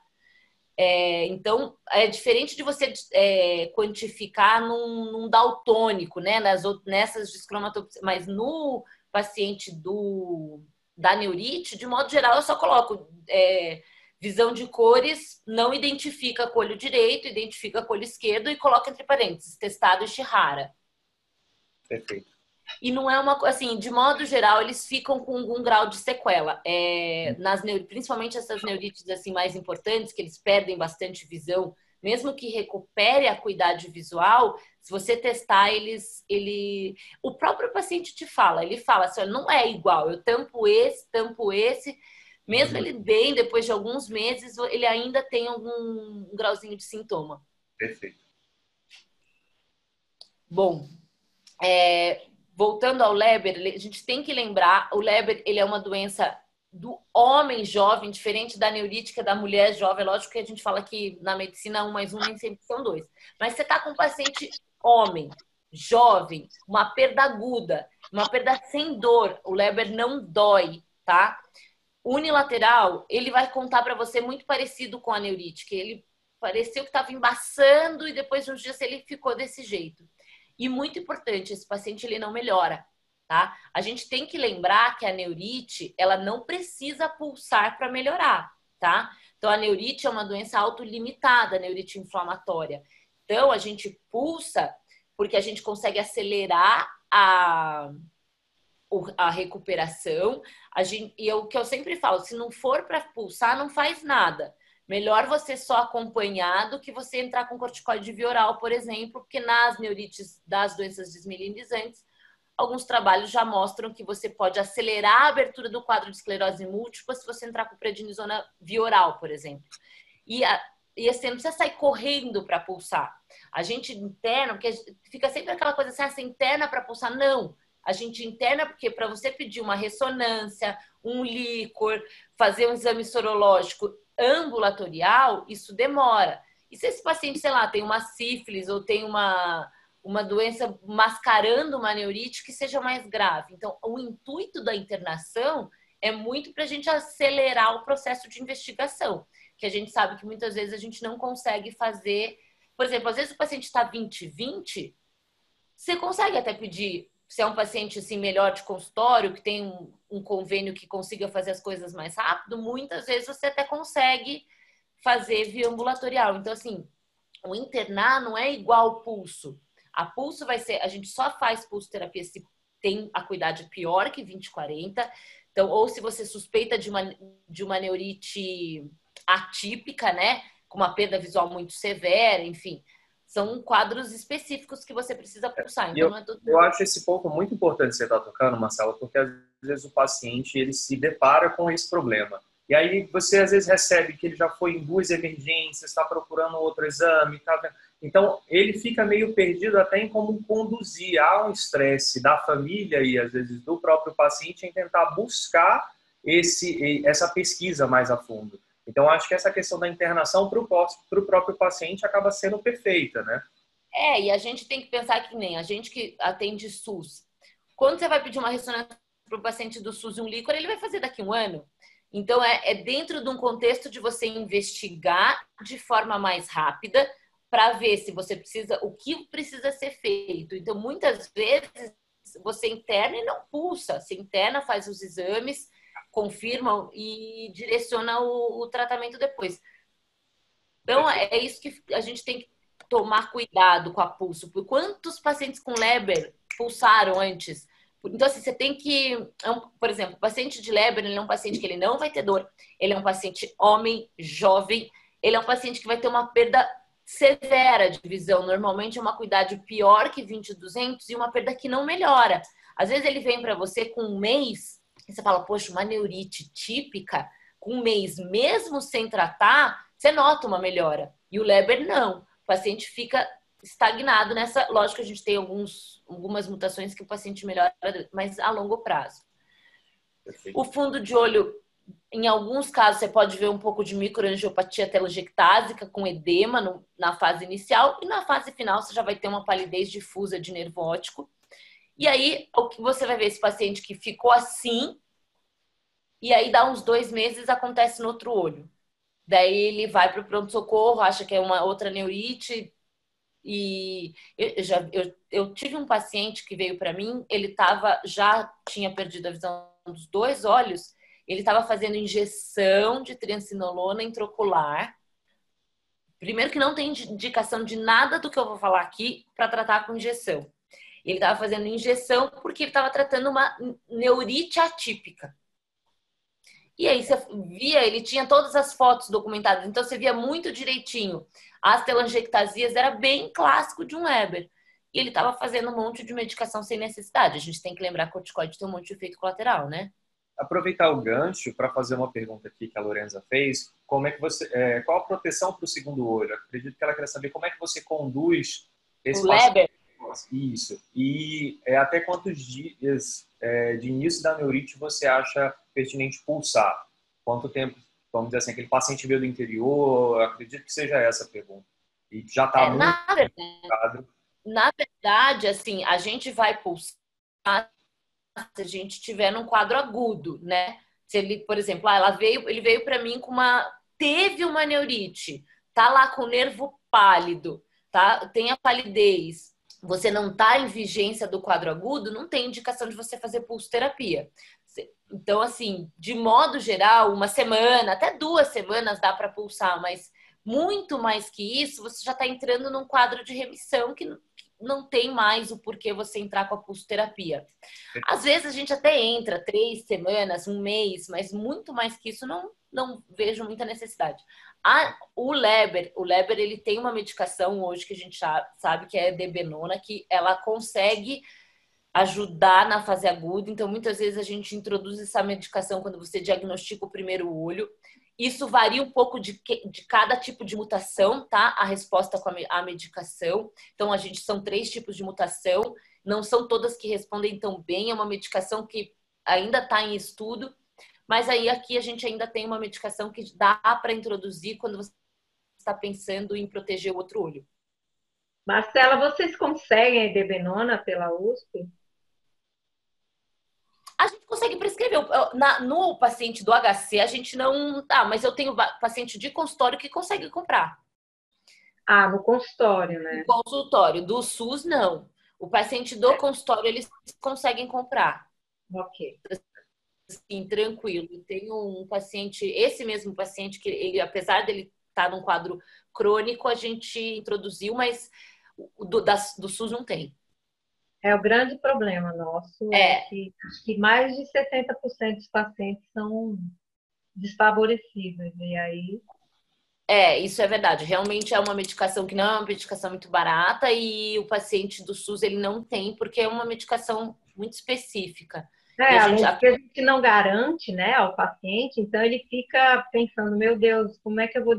É, então, é diferente de você é, quantificar num, num, daltônico, né? Nas, nessas descromatopsias, mas no paciente do, da neurite, de modo geral, eu só coloco é, visão de cores, não identifica com olho direito, identifica com olho esquerdo e coloca entre parênteses, testado Shihara. Perfeito. E não é uma assim, de modo geral, eles ficam com algum grau de sequela. É, nas, principalmente essas neurites assim mais importantes, que eles perdem bastante visão, mesmo que recupere a acuidade visual, se você testar, eles, ele, o próprio paciente te fala, ele fala assim, não é igual, eu tampo esse, tampo esse, mesmo ele bem, depois de alguns meses, ele ainda tem algum grauzinho de sintoma. Perfeito. Bom, é, voltando ao Leber, a gente tem que lembrar, o Leber ele é uma doença do homem jovem, diferente da neurítica da mulher jovem. Lógico que a gente fala que na medicina um mais um nem sempre são dois. Mas você está com um paciente homem, jovem, uma perda aguda, uma perda sem dor. O Leber não dói, tá? Unilateral, ele vai contar para você muito parecido com a neurítica. Ele pareceu que estava embaçando e depois de uns dias ele ficou desse jeito. E muito importante, esse paciente ele não melhora, tá? A gente tem que lembrar que a neurite, ela não precisa pulsar para melhorar, tá? Então a neurite é uma doença autolimitada, a neurite inflamatória. Então a gente pulsa porque a gente consegue acelerar a a recuperação. A gente, e é o que eu sempre falo, se não for para pulsar, não faz nada. Melhor você só acompanhar do que você entrar com corticoide via oral, por exemplo, porque nas neurites das doenças desmielindizantes, alguns trabalhos já mostram que você pode acelerar a abertura do quadro de esclerose múltipla se você entrar com prednisona via oral, por exemplo. E, a, e assim, não precisa sair correndo para pulsar. A gente interna, porque fica sempre aquela coisa assim, ah, interna para pulsar. Não. A gente interna porque para você pedir uma ressonância, um líquor, fazer um exame sorológico ambulatorial, isso demora. E se esse paciente, sei lá, tem uma sífilis ou tem uma, uma doença mascarando uma neurite que seja mais grave. Então, o intuito da internação é muito para a gente acelerar o processo de investigação, que a gente sabe que muitas vezes a gente não consegue fazer. Por exemplo, às vezes o paciente está 20-20, você consegue até pedir se é um paciente assim melhor de consultório, que tem um, um, convênio que consiga fazer as coisas mais rápido, muitas vezes você até consegue fazer via ambulatorial. Então, assim, o internar não é igual ao pulso. A pulso vai ser, a gente só faz pulso terapia se tem acuidade pior que 2040. Então, ou se você suspeita de uma, de uma neurite atípica, né? Com uma perda visual muito severa, enfim são quadros específicos que você precisa pulsar. Então, eu, é eu acho esse ponto muito importante você estar tá tocando, Marcelo, porque às vezes o paciente ele se depara com esse problema. E aí você às vezes recebe que ele já foi em duas emergências, está procurando outro exame, tá... então ele fica meio perdido até em como conduzir. Há um estresse da família e às vezes do próprio paciente em tentar buscar esse, essa pesquisa mais a fundo. Então, acho que essa questão da internação para o próprio paciente acaba sendo perfeita, né? É, e a gente tem que pensar que nem a gente que atende SUS. Quando você vai pedir uma ressonância para o paciente do SUS e um líquor, ele vai fazer daqui a um ano. Então, é, é dentro de um contexto de você investigar de forma mais rápida para ver se você precisa, o que precisa ser feito. Então, muitas vezes você interna e não pulsa, você interna, faz os exames, confirma e direciona o, o tratamento depois. Então, é isso que a gente tem que tomar cuidado com a pulso. Por quantos pacientes com Leber pulsaram antes? Então, assim, você tem que. É por exemplo, o paciente de Leber ele é um paciente que ele não vai ter dor, ele é um paciente homem, jovem, ele é um paciente que vai ter uma perda severa de visão. Normalmente é uma cuidade pior que 20-200 e uma perda que não melhora. Às vezes ele vem para você com um mês e você fala, poxa, uma neurite típica, com um mês, mesmo sem tratar, você nota uma melhora. E o Leber não. O paciente fica estagnado nessa. Lógico que a gente tem alguns, algumas mutações que o paciente melhora, mas a longo prazo. Perfeito. O fundo de olho, em alguns casos, você pode ver um pouco de microangiopatia telangiectásica com edema no, na fase inicial, e na fase final você já vai ter uma palidez difusa de nervo óptico. E aí, o que você vai ver esse paciente que ficou assim, e aí dá uns dois meses acontece no outro olho. Daí ele vai para o pronto-socorro, acha que é uma outra neurite, e eu, já, eu, eu tive um paciente que veio para mim, ele tava, já tinha perdido a visão dos dois olhos, ele estava fazendo injeção de triancinolona intraocular. Primeiro que não tem indicação de nada do que eu vou falar aqui para tratar com injeção. Ele estava fazendo injeção porque ele estava tratando uma neurite atípica. E aí você via, ele tinha todas as fotos documentadas, então você via muito direitinho. As telangiectasias era bem clássico de um Weber. E ele estava fazendo um monte de medicação sem necessidade. A gente tem que lembrar que o corticoide tem um monte de efeito colateral, né? Aproveitar o gancho para fazer uma pergunta aqui que a Lorenza fez. Como é que você, é, qual a proteção para o segundo olho? Acredito que ela quer saber como é que você conduz esse o Weber. Isso. E é, até quantos dias é, de início da neurite você acha pertinente pulsar? Quanto tempo, vamos dizer assim, aquele paciente veio do interior? acredito que seja essa a pergunta. E já está é, muito na verdade, na verdade, assim, a gente vai pulsar se a gente tiver num quadro agudo, né? Se ele, por exemplo, ah, ela veio, ele veio para mim com uma teve uma neurite, tá lá com o nervo pálido, tá? Tem a palidez, você não está em vigência do quadro agudo, não tem indicação de você fazer pulso terapia. Então, assim, de modo geral, uma semana, até duas semanas dá para pulsar, mas muito mais que isso, você já está entrando num quadro de remissão que não tem mais o porquê você entrar com a pulsoterapia. Às vezes a gente até entra três semanas, um mês, mas muito mais que isso não, não vejo muita necessidade. A, o Leber, o Leber ele tem uma medicação hoje que a gente sabe que é debenona, que ela consegue ajudar na fase aguda. Então, muitas vezes a gente introduz essa medicação quando você diagnostica o primeiro olho. Isso varia um pouco de, de cada tipo de mutação, tá? A resposta com a, a medicação. Então, a gente são três tipos de mutação. Não são todas que respondem tão bem. É uma medicação que ainda está em estudo. Mas aí aqui a gente ainda tem uma medicação que dá para introduzir quando você está pensando em proteger o outro olho. Marcela, vocês conseguem a debenona pela USP? A gente consegue prescrever. Na, no paciente do HC, a gente não. Ah, mas eu tenho paciente de consultório que consegue comprar. Ah, no consultório, né? No consultório. Do SUS, não. O paciente do é. consultório, eles conseguem comprar. Ok. Assim, tranquilo. Tenho um paciente, esse mesmo paciente, que ele, apesar dele estar tá num quadro crônico, a gente introduziu, mas do, da, do SUS não tem. É o grande problema nosso. É. é que, que mais de 70% dos pacientes são desfavorecidos. E aí. É, isso é verdade. Realmente é uma medicação que não é uma medicação muito barata e o paciente do SUS ele não tem, porque é uma medicação muito específica. É, a gente, a gente não garante né, ao paciente, então ele fica pensando, meu Deus, como é que eu vou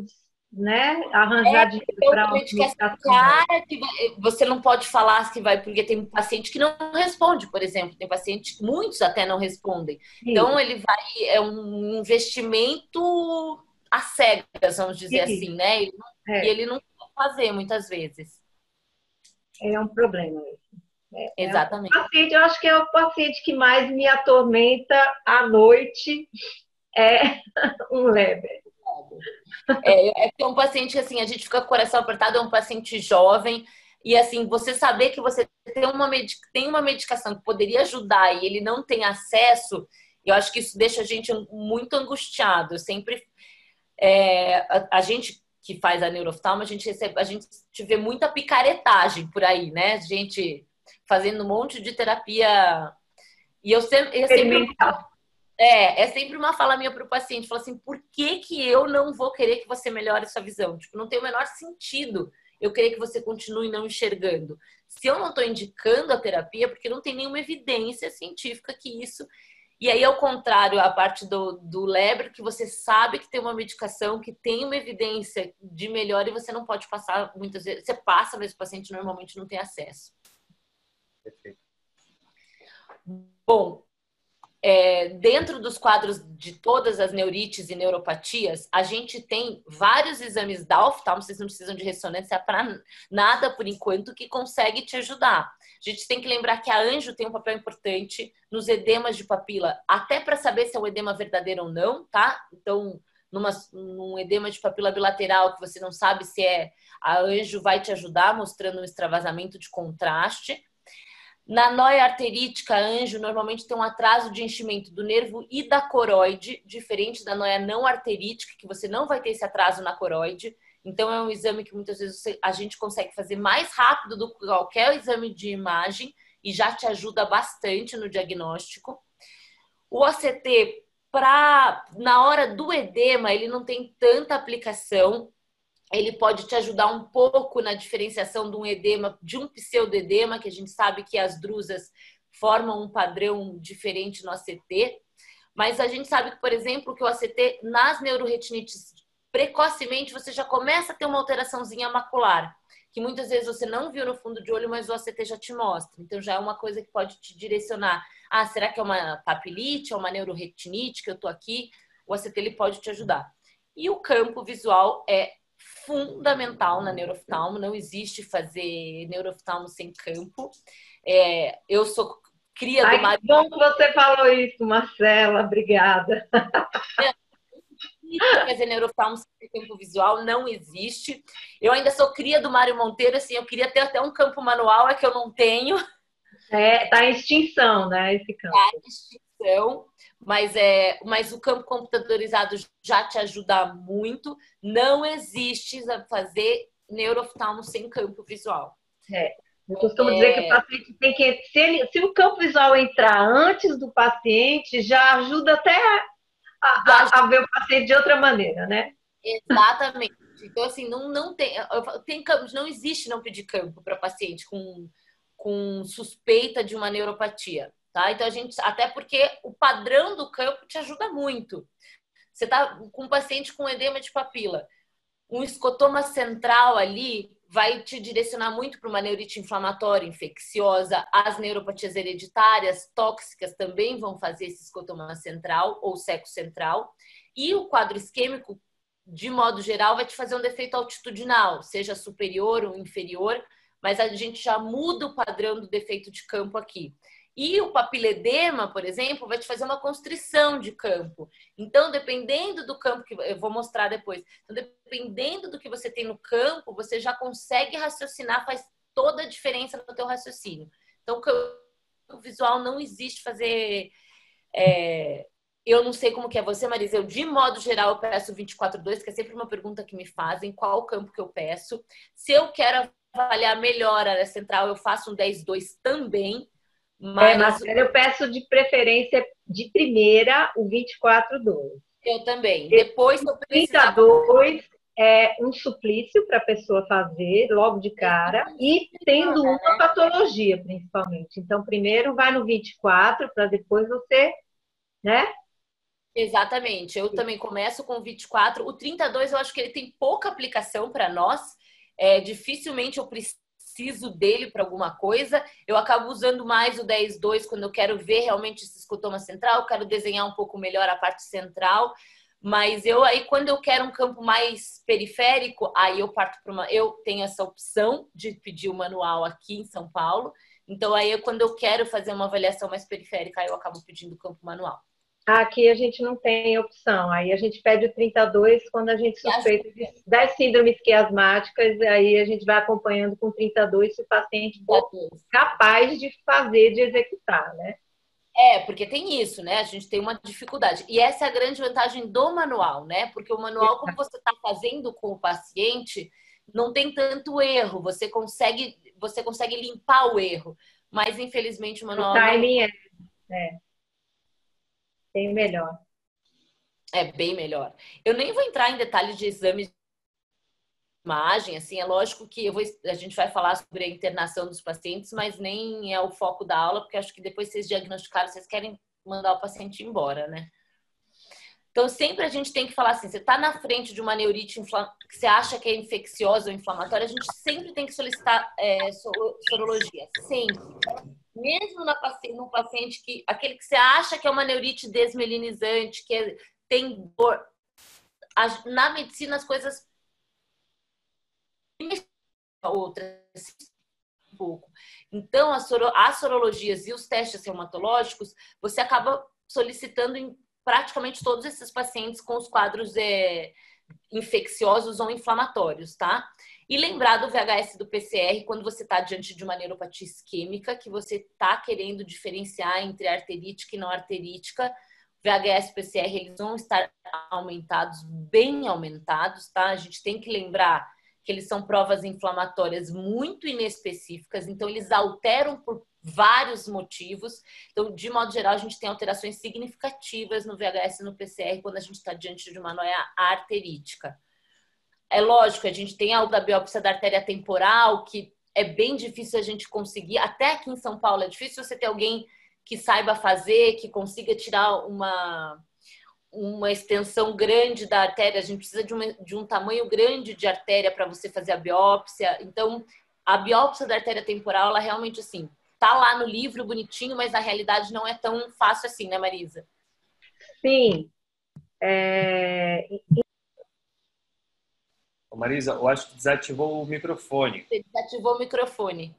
né, arranjar é, dinheiro para cara que você não pode falar que vai, porque tem paciente que não responde, por exemplo, tem paciente, muitos até não respondem. Sim. Então ele vai, é um investimento a cegas, vamos dizer Sim. assim, né? É. E ele não pode fazer muitas vezes. É um problema isso. É, Exatamente. É paciente, eu acho que é o paciente que mais me atormenta à noite é um Leber. É, é um paciente assim, a gente fica com o coração apertado, é um paciente jovem. E assim, você saber que você tem uma, tem uma medicação que poderia ajudar e ele não tem acesso, eu acho que isso deixa a gente muito angustiado. Eu sempre. É, a, a, gente que faz a neuroftalmo, a gente recebe, a gente vê muita picaretagem por aí, né? Gente fazendo um monte de terapia. E eu sempre. Eu sempre é, é sempre uma fala minha para o paciente, fala assim, por que, que eu não vou querer que você melhore sua visão? Tipo, não tem o menor sentido eu querer que você continue não enxergando. Se eu não estou indicando a terapia, porque não tem nenhuma evidência científica que isso. E aí, ao contrário, a parte do, do Leber, que você sabe que tem uma medicação, que tem uma evidência de melhora e você não pode passar muitas vezes. Você passa, mas o paciente normalmente não tem acesso. Perfeito. Bom, é, dentro dos quadros de todas as neurites e neuropatias, a gente tem vários exames da oftalmo, vocês não precisam de ressonância para nada por enquanto, que consegue te ajudar. A gente tem que lembrar que a anjo tem um papel importante nos edemas de papila, até para saber se é um edema verdadeiro ou não, tá? Então, numa, num edema de papila bilateral que você não sabe se é, a anjo vai te ajudar, mostrando um extravasamento de contraste. Na noia arterítica, anjo normalmente tem um atraso de enchimento do nervo e da coroide, diferente da noia não arterítica, que você não vai ter esse atraso na coroide. Então, é um exame que muitas vezes a gente consegue fazer mais rápido do que qualquer exame de imagem e já te ajuda bastante no diagnóstico. O OCT, pra, na hora do edema, ele não tem tanta aplicação, ele pode te ajudar um pouco na diferenciação de um edema, de um pseudoedema, que a gente sabe que as drusas formam um padrão diferente no ACT. Mas a gente sabe, por exemplo, que o ACT, nas neuroretinites, precocemente você já começa a ter uma alteraçãozinha macular, que muitas vezes você não viu no fundo de olho, mas o ACT já te mostra. Então já é uma coisa que pode te direcionar. Ah, será que é uma papilite, é uma neuroretinite que eu tô aqui? O ACT ele pode te ajudar. E o campo visual é fundamental na neuroftalmo, não existe fazer neuroftalmo sem campo. É, eu sou cria Ai, do marido. bom que você falou isso, Marcela, obrigada. fazer neuroftalmo sem campo visual não existe. Eu ainda sou cria do Mário Monteiro, assim, eu queria ter até um campo manual, é que eu não tenho. É, tá em extinção, né, esse campo. Tá em extinção mas é, mas o campo computadorizado já te ajuda muito. Não existe fazer neurooftalmo sem campo visual. É. Eu costumo é... dizer que o paciente tem que. Se, ele, se o campo visual entrar antes do paciente, já ajuda até a, a, a ver o paciente de outra maneira, né? Exatamente. Então, assim, não, não tem. Tem campos, não existe não pedir campo para paciente com, com suspeita de uma neuropatia. Tá? Então a gente, até porque o padrão do campo te ajuda muito. Você está com um paciente com edema de papila, um escotoma central ali vai te direcionar muito para uma neurite inflamatória infecciosa. As neuropatias hereditárias tóxicas também vão fazer esse escotoma central ou seco central. E o quadro isquêmico, de modo geral, vai te fazer um defeito altitudinal, seja superior ou inferior, mas a gente já muda o padrão do defeito de campo aqui. E o papiledema, por exemplo, vai te fazer uma constrição de campo. Então, dependendo do campo que eu vou mostrar depois, então, dependendo do que você tem no campo, você já consegue raciocinar, faz toda a diferença no teu raciocínio. Então, o visual não existe fazer. É... eu não sei como que é você, Marisa. Eu, de modo geral, eu peço 24.2, que é sempre uma pergunta que me fazem, qual campo que eu peço. Se eu quero avaliar melhor a área central, eu faço um 10.2 também mas... É, Marcelo, eu peço de preferência de primeira o 24-2. Eu também. Depois eu precisava... 32 é um suplício para a pessoa fazer logo de cara e tendo uma patologia, principalmente. Então, primeiro vai no 24 para depois você, né? Exatamente. Eu também começo com o 24. O 32 eu acho que ele tem pouca aplicação para nós. É, dificilmente eu preciso preciso dele para alguma coisa, eu acabo usando mais o 10-2 quando eu quero ver realmente esse escotoma central, quero desenhar um pouco melhor a parte central. Mas eu aí, quando eu quero um campo mais periférico, aí eu parto para uma. Eu tenho essa opção de pedir o manual aqui em São Paulo. Então, aí, quando eu quero fazer uma avaliação mais periférica, eu acabo pedindo o campo manual. Aqui a gente não tem opção. Aí a gente pede o 32 quando a gente suspeita de 10 síndromes quiasmáticas, aí a gente vai acompanhando com 32 se o paciente for capaz de fazer, de executar, né? É, porque tem isso, né? A gente tem uma dificuldade. E essa é a grande vantagem do manual, né? Porque o manual, como você está fazendo com o paciente, não tem tanto erro. Você consegue, você consegue limpar o erro. Mas, infelizmente, o manual. O timing não... é. é. Bem melhor. É bem melhor. Eu nem vou entrar em detalhes de exames de imagem, assim, é lógico que vou, a gente vai falar sobre a internação dos pacientes, mas nem é o foco da aula, porque acho que depois vocês diagnosticaram, vocês querem mandar o paciente embora, né? Então, sempre a gente tem que falar assim: você está na frente de uma neurite que você acha que é infecciosa ou inflamatória, a gente sempre tem que solicitar é, sorologia. Sempre mesmo na no paciente que aquele que você acha que é uma neurite desmelinizante, que é, tem dor, na medicina as coisas outras um pouco. Então, as, soro, as sorologias e os testes reumatológicos, você acaba solicitando em praticamente todos esses pacientes com os quadros é, infecciosos ou inflamatórios, tá? E lembrar do VHS do PCR quando você está diante de uma neuropatia isquêmica, que você está querendo diferenciar entre arterítica e não arterítica. VHS e PCR eles vão estar aumentados, bem aumentados, tá? A gente tem que lembrar que eles são provas inflamatórias muito inespecíficas, então eles alteram por vários motivos. Então, de modo geral, a gente tem alterações significativas no VHS e no PCR quando a gente está diante de uma noia arterítica. É lógico, a gente tem a da biópsia da artéria temporal, que é bem difícil a gente conseguir. Até aqui em São Paulo é difícil você ter alguém que saiba fazer, que consiga tirar uma, uma extensão grande da artéria. A gente precisa de, uma, de um tamanho grande de artéria para você fazer a biópsia. Então, a biópsia da artéria temporal, ela realmente assim, tá lá no livro bonitinho, mas na realidade não é tão fácil assim, né, Marisa? Sim. É... Marisa, eu acho que desativou o microfone. Você desativou o microfone.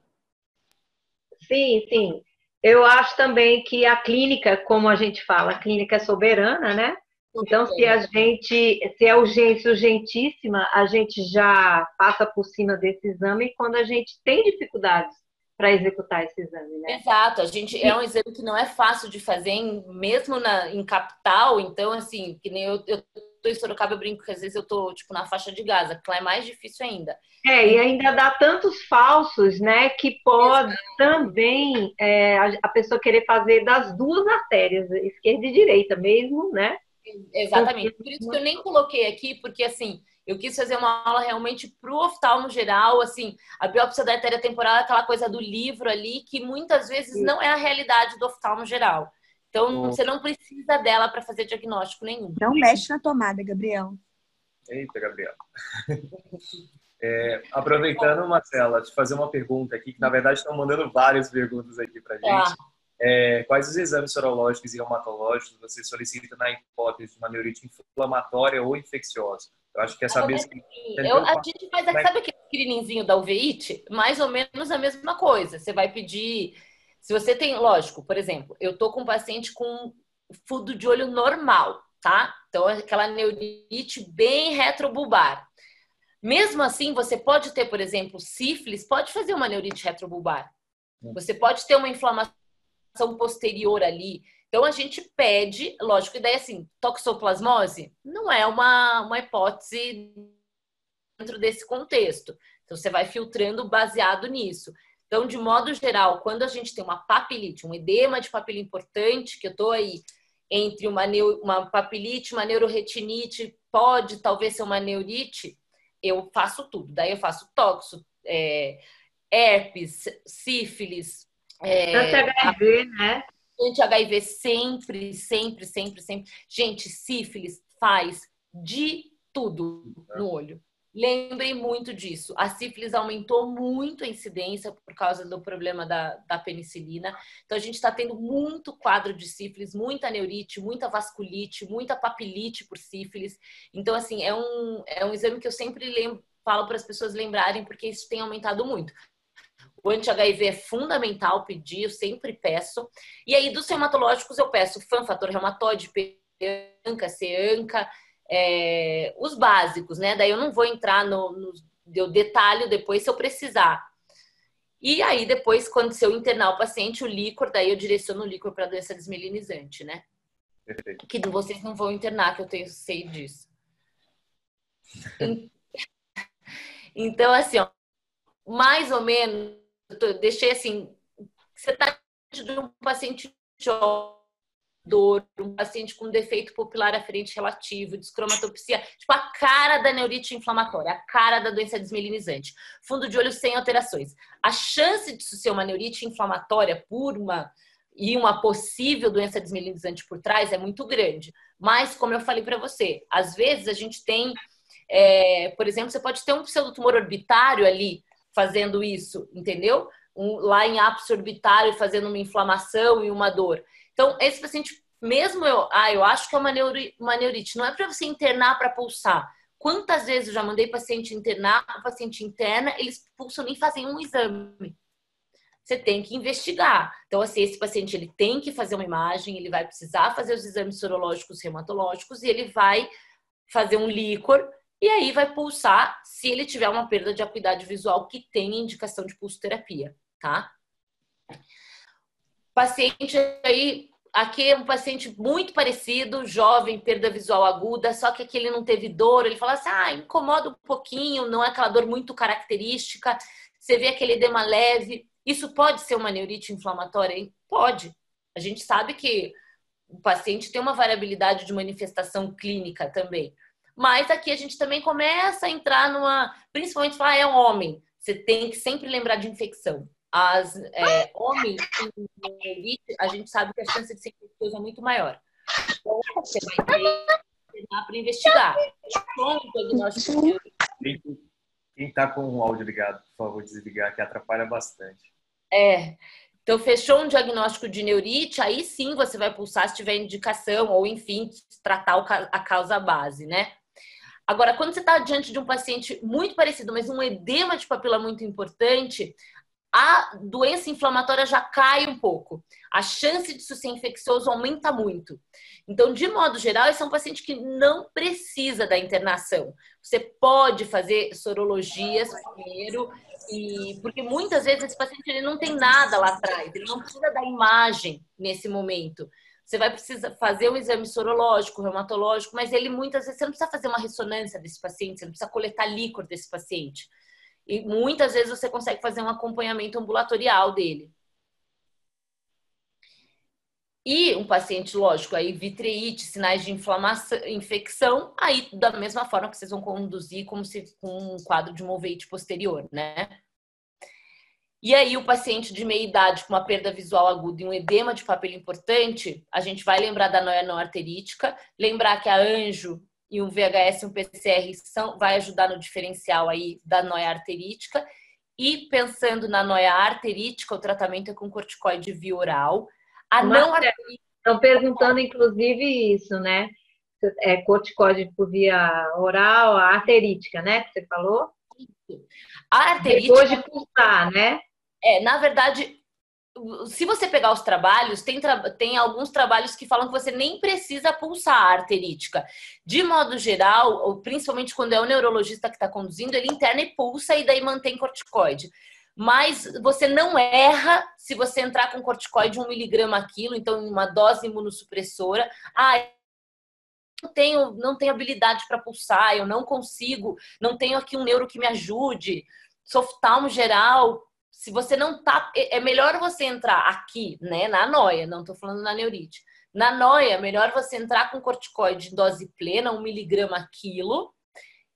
Sim, sim. Eu acho também que a clínica, como a gente fala, a clínica é soberana, né? Então, se a gente, se é urgência urgentíssima, a gente já passa por cima desse exame quando a gente tem dificuldades para executar esse exame, né? Exato, a gente é um exame que não é fácil de fazer, mesmo na, em capital, então assim, que nem eu, eu tô em Sorocaba, eu brinco que às vezes eu tô, tipo, na faixa de Gaza, que lá é mais difícil ainda. É, e ainda dá tantos falsos, né, que pode Exato. também é, a, a, pessoa querer fazer das duas artérias, esquerda e direita mesmo, né? Exatamente. Por isso que eu nem coloquei aqui, porque assim, eu quis fazer uma aula realmente pro oftalmo geral, assim, a biópsia da artéria temporal é aquela coisa do livro ali, que muitas vezes não é a realidade do oftalmo geral. Então, você não precisa dela para fazer diagnóstico nenhum. Não mexe na tomada, Gabriel. Eita, Gabriel. É, aproveitando, Marcela, te fazer uma pergunta aqui, que na verdade estão mandando várias perguntas aqui para gente. Ah. É, quais os exames sorológicos e reumatológicos você solicita na hipótese de uma neurite inflamatória ou infecciosa? Eu acho que é saber se... Eu, a gente faz, sabe aquele screeningzinho da uveíte? Mais ou menos a mesma coisa. Você vai pedir se você tem, lógico, por exemplo, eu tô com um paciente com fundo de olho normal, tá? Então, é aquela neurite bem retrobulbar. Mesmo assim, você pode ter, por exemplo, sífilis, pode fazer uma neurite retrobulbar. Você pode ter uma inflamação posterior ali. Então, a gente pede, lógico, e daí assim, toxoplasmose não é uma, uma hipótese dentro desse contexto. Então, você vai filtrando baseado nisso. Então, de modo geral, quando a gente tem uma papilite, um edema de papila importante, que eu estou aí entre uma, neo, uma papilite, uma neuroretinite, pode talvez ser uma neurite, eu faço tudo. Daí eu faço toxo, é, herpes, sífilis. É, HIV, né? Anti-HIV sempre, sempre, sempre, sempre. Gente, sífilis faz de tudo no olho. Lembrem muito disso. A sífilis aumentou muito a incidência por causa do problema da, da penicilina. Então, a gente está tendo muito quadro de sífilis, muita neurite, muita vasculite, muita papilite por sífilis. Então, assim, é um, é um exame que eu sempre lembro, falo para as pessoas lembrarem, porque isso tem aumentado muito. O anti-HIV é fundamental pedir, eu sempre peço. E aí, dos hematológicos, eu peço FAN, fator reumatoide, PANCA, CEANCA, é, os básicos, né? Daí eu não vou entrar no, no eu detalho depois se eu precisar. E aí, depois, quando se eu internar o paciente, o líquor, daí eu direciono o líquor para doença desmelinizante, né? Perfeito. Que vocês não vão internar, que eu tenho, sei disso. Então, assim, ó, mais ou menos, eu deixei assim, você está de um paciente dor, um paciente com defeito pupilar aferente relativo, descromatopsia, tipo a cara da neurite inflamatória, a cara da doença desmelinizante. Fundo de olho sem alterações. A chance disso ser uma neurite inflamatória por uma e uma possível doença desmelinizante por trás é muito grande. Mas, como eu falei para você, às vezes a gente tem, é, por exemplo, você pode ter um pseudotumor orbitário ali fazendo isso, entendeu? Um, lá em ápice orbitário fazendo uma inflamação e uma dor. Então, esse paciente, mesmo eu, ah, eu acho que é uma, uma neurite, não é para você internar para pulsar. Quantas vezes eu já mandei paciente internar, o paciente interna, eles pulsam nem fazem um exame você tem que investigar. Então, assim, esse paciente ele tem que fazer uma imagem, ele vai precisar fazer os exames sorológicos hematológicos e ele vai fazer um líquor e aí vai pulsar se ele tiver uma perda de acuidade visual que tem indicação de pulsoterapia, tá? Paciente aí, aqui é um paciente muito parecido, jovem, perda visual aguda, só que aqui ele não teve dor, ele fala assim, ah, incomoda um pouquinho, não é aquela dor muito característica, você vê aquele edema leve, isso pode ser uma neurite inflamatória? Hein? Pode. A gente sabe que o paciente tem uma variabilidade de manifestação clínica também. Mas aqui a gente também começa a entrar numa. Principalmente falar, ah, é um homem. Você tem que sempre lembrar de infecção. As é, homens com neurite, a gente sabe que a chance de ser infeccioso é muito maior. Então, você vai ter para investigar. Quem está com o áudio ligado, por favor, desligar, que atrapalha bastante. É. Então, fechou um diagnóstico de neurite, aí sim você vai pulsar se tiver indicação, ou enfim, tratar a causa base, né? Agora, quando você está diante de um paciente muito parecido, mas um edema de papila muito importante, a doença inflamatória já cai um pouco. A chance disso ser infeccioso aumenta muito. Então, de modo geral, esse é um paciente que não precisa da internação. Você pode fazer sorologias primeiro e porque muitas vezes esse paciente ele não tem nada lá atrás, ele não precisa da imagem nesse momento. Você vai precisar fazer um exame sorológico, reumatológico, mas ele muitas vezes você não precisa fazer uma ressonância desse paciente, você não precisa coletar líquor desse paciente. E muitas vezes você consegue fazer um acompanhamento ambulatorial dele. E um paciente, lógico, aí vitreite, sinais de inflamação, infecção, aí da mesma forma que vocês vão conduzir como se com um quadro de movete posterior, né? E aí o paciente de meia idade com uma perda visual aguda e um edema de papel importante, a gente vai lembrar da noia não arterítica, lembrar que a anjo e um VHS e um PCR são, vai ajudar no diferencial aí da noia arterítica. E pensando na noia arterítica, o tratamento é com corticoide via oral. A não Estão perguntando, inclusive, isso, né? É corticóide por via oral, a arterítica, né? Que você falou? A arterítica. Depois de pulsar, né? É, na verdade, se você pegar os trabalhos, tem, tem alguns trabalhos que falam que você nem precisa pulsar a arterítica. De modo geral, principalmente quando é o neurologista que está conduzindo, ele interna e pulsa e daí mantém corticoide mas você não erra se você entrar com corticoide 1 miligrama quilo, então uma dose imunossupressora. Ah, não tenho, não tenho habilidade para pulsar, eu não consigo, não tenho aqui um neuro que me ajude. Softalmo geral, se você não tá, é, é melhor você entrar aqui, né, na noia, não estou falando na neurite. Na noia, é melhor você entrar com corticoide em dose plena, 1 miligrama quilo,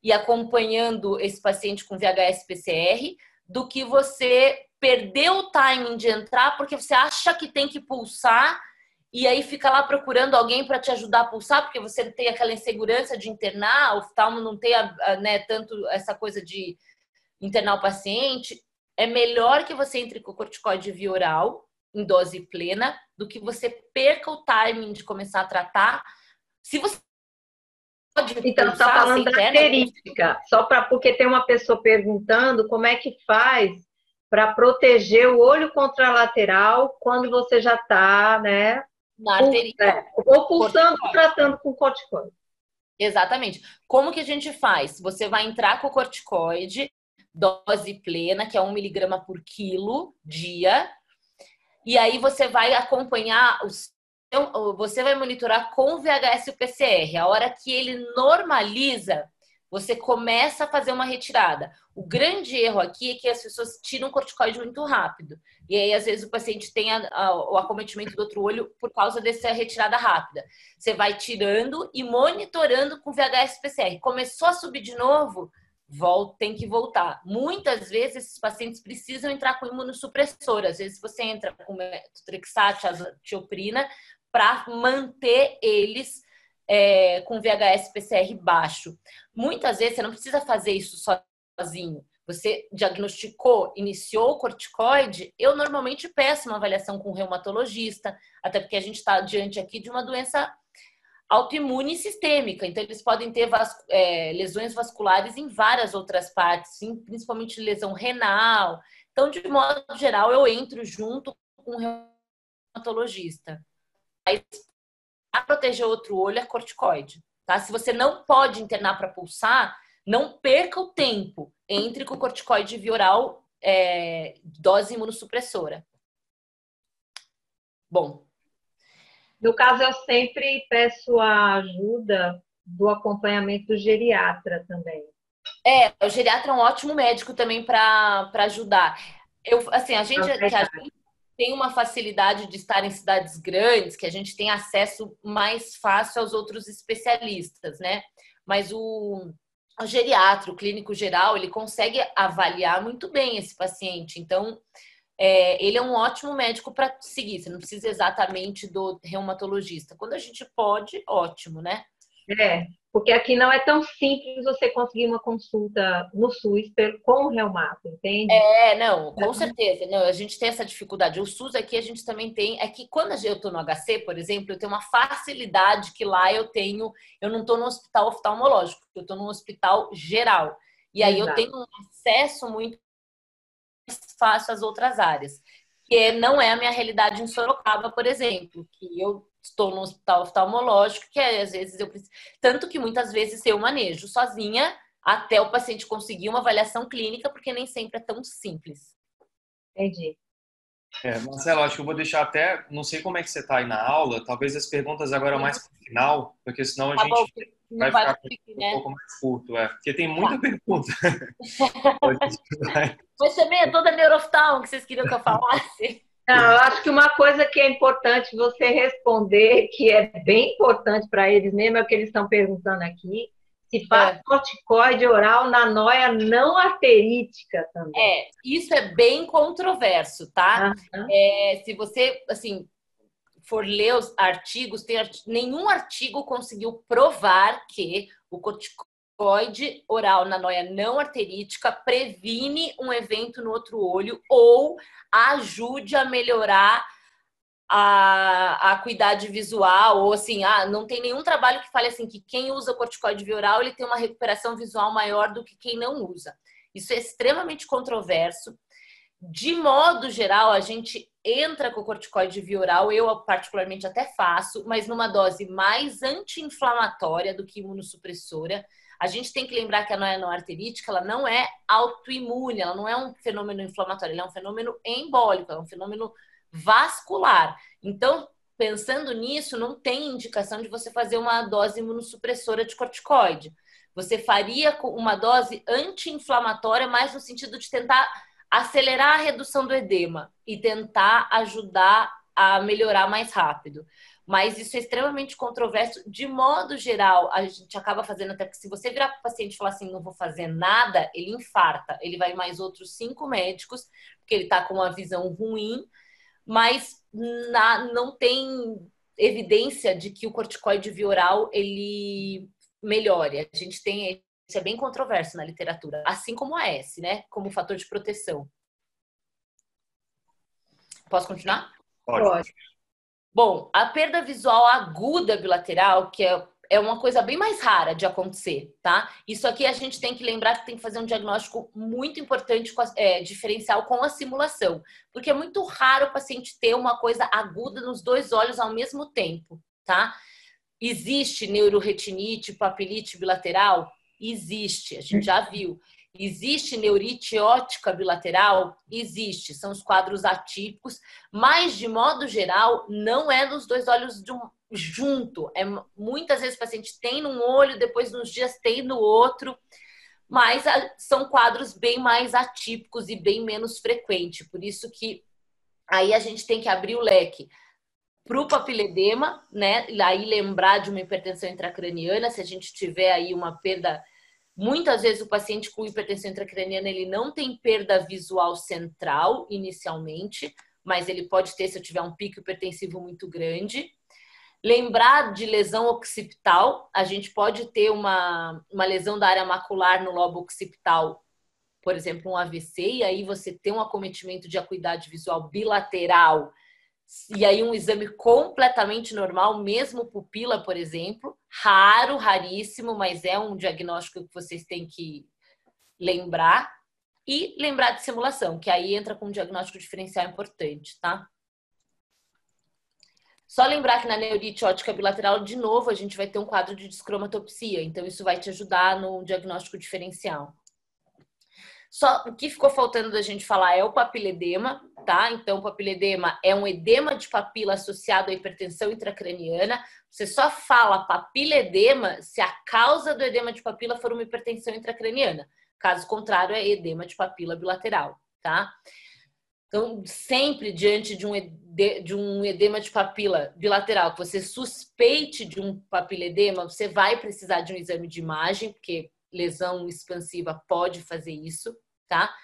e acompanhando esse paciente com VHS PCR, do que você perder o timing de entrar porque você acha que tem que pulsar e aí fica lá procurando alguém para te ajudar a pulsar, porque você tem aquela insegurança de internar, o oftalmo não tem né, tanto essa coisa de internar o paciente. É melhor que você entre com o corticoide via oral, em dose plena, do que você perca o timing de começar a tratar. Se você então, está falando da característica, só para porque tem uma pessoa perguntando como é que faz para proteger o olho contralateral quando você já está, né? Na arteria. É, ou pulsando, tratando com corticoide. Exatamente. Como que a gente faz? Você vai entrar com o corticoide, dose plena, que é 1 miligrama por quilo dia, e aí você vai acompanhar os você vai monitorar com o VHS e o PCR. A hora que ele normaliza, você começa a fazer uma retirada. O grande erro aqui é que as pessoas tiram corticoide muito rápido. E aí, às vezes, o paciente tem a, a, o acometimento do outro olho por causa dessa retirada rápida. Você vai tirando e monitorando com VHS PCR. Começou a subir de novo, volta, tem que voltar. Muitas vezes, esses pacientes precisam entrar com imunossupressor. Às vezes, você entra com trexate, azatioprina, para manter eles é, com VHS PCR baixo. Muitas vezes você não precisa fazer isso sozinho. Você diagnosticou, iniciou o corticoide, eu normalmente peço uma avaliação com o reumatologista, até porque a gente está diante aqui de uma doença autoimune sistêmica. Então, eles podem ter vas é, lesões vasculares em várias outras partes, principalmente lesão renal. Então, de modo geral, eu entro junto com o reumatologista. Para proteger outro olho é corticoide. Tá? Se você não pode internar para pulsar, não perca o tempo entre com corticoide via oral, é, dose imunossupressora. Bom. No caso, eu sempre peço a ajuda do acompanhamento do geriatra também. É, o geriatra é um ótimo médico também para ajudar. Eu, assim, a gente, a gente tem uma facilidade de estar em cidades grandes, que a gente tem acesso mais fácil aos outros especialistas, né? Mas o, o geriatra, o clínico geral, ele consegue avaliar muito bem esse paciente. Então, é, ele é um ótimo médico para seguir. Você não precisa exatamente do reumatologista. Quando a gente pode, ótimo, né? É, porque aqui não é tão simples você conseguir uma consulta no SUS com o reumato, entende? É, não, com certeza. Não, a gente tem essa dificuldade. O SUS aqui a gente também tem. É que quando eu estou no HC, por exemplo, eu tenho uma facilidade que lá eu tenho. Eu não estou no hospital oftalmológico, eu estou no hospital geral. E aí Exato. eu tenho um acesso muito fácil às outras áreas. Que não é a minha realidade em Sorocaba, por exemplo, que eu estou no hospital oftalmológico, que é, às vezes eu preciso. Tanto que muitas vezes eu manejo sozinha até o paciente conseguir uma avaliação clínica, porque nem sempre é tão simples. Entendi. É, Marcelo, acho que eu vou deixar até, não sei como é que você está aí na aula, talvez as perguntas agora mais para o final, porque senão a tá gente bom, vai, vai ficar ficar né? um pouco mais curto, é, porque tem muita tá. pergunta. Mas também é toda neuroftalmo que vocês queriam que eu falasse. Não, eu acho que uma coisa que é importante você responder, que é bem importante para eles mesmo, é o que eles estão perguntando aqui, se faz é. corticoide oral na noia não arterítica também. É, isso é bem controverso, tá? Uhum. É, se você, assim, for ler os artigos, tem, nenhum artigo conseguiu provar que o corticoide oral na noia não arterítica previne um evento no outro olho ou ajude a melhorar a, a acuidade visual, ou assim, ah, não tem nenhum trabalho que fale assim que quem usa corticoide oral ele tem uma recuperação visual maior do que quem não usa. Isso é extremamente controverso. De modo geral, a gente entra com o corticoide via oral, eu particularmente até faço, mas numa dose mais anti-inflamatória do que imunossupressora. A gente tem que lembrar que a noia não arterítica ela não é autoimune, ela não é um fenômeno inflamatório, ela é um fenômeno embólico, é um fenômeno vascular. Então, pensando nisso, não tem indicação de você fazer uma dose imunossupressora de corticoide. Você faria uma dose anti-inflamatória, mais no sentido de tentar acelerar a redução do edema e tentar ajudar a melhorar mais rápido mas isso é extremamente controverso. De modo geral, a gente acaba fazendo até porque se você virar para o paciente e falar assim, não vou fazer nada, ele infarta. Ele vai mais outros cinco médicos, porque ele está com uma visão ruim, mas na, não tem evidência de que o corticoide via oral ele melhore. A gente tem é bem controverso na literatura, assim como a S, né? Como fator de proteção. Posso continuar? Pode. Pode. Bom, a perda visual aguda bilateral, que é, é uma coisa bem mais rara de acontecer, tá? Isso aqui a gente tem que lembrar que tem que fazer um diagnóstico muito importante, é, diferencial com a simulação, porque é muito raro o paciente ter uma coisa aguda nos dois olhos ao mesmo tempo, tá? Existe neuroretinite, papilite bilateral? Existe, a gente já viu. Existe neurite ótica bilateral? Existe, são os quadros atípicos, mas de modo geral não é nos dois olhos um, junto. É, muitas vezes o paciente tem num olho, depois nos dias tem no outro, mas a, são quadros bem mais atípicos e bem menos frequentes. Por isso que aí a gente tem que abrir o leque para o papiledema, né? Aí lembrar de uma hipertensão intracraniana, se a gente tiver aí uma perda Muitas vezes o paciente com hipertensão intracraniana ele não tem perda visual central inicialmente, mas ele pode ter se eu tiver um pico hipertensivo muito grande. Lembrar de lesão occipital, a gente pode ter uma, uma lesão da área macular no lobo occipital, por exemplo, um AVC, e aí você tem um acometimento de acuidade visual bilateral e aí um exame completamente normal, mesmo pupila, por exemplo, raro, raríssimo, mas é um diagnóstico que vocês têm que lembrar e lembrar de simulação, que aí entra com um diagnóstico diferencial importante, tá? Só lembrar que na neurite ótica bilateral, de novo, a gente vai ter um quadro de descromatopsia, então isso vai te ajudar no diagnóstico diferencial. Só o que ficou faltando da gente falar é o papiledema, tá? Então, papiledema é um edema de papila associado à hipertensão intracraniana. Você só fala papiledema se a causa do edema de papila for uma hipertensão intracraniana. Caso contrário, é edema de papila bilateral, tá? Então, sempre diante de um, de um edema de papila bilateral, que você suspeite de um papiledema, você vai precisar de um exame de imagem, porque lesão expansiva pode fazer isso, tá?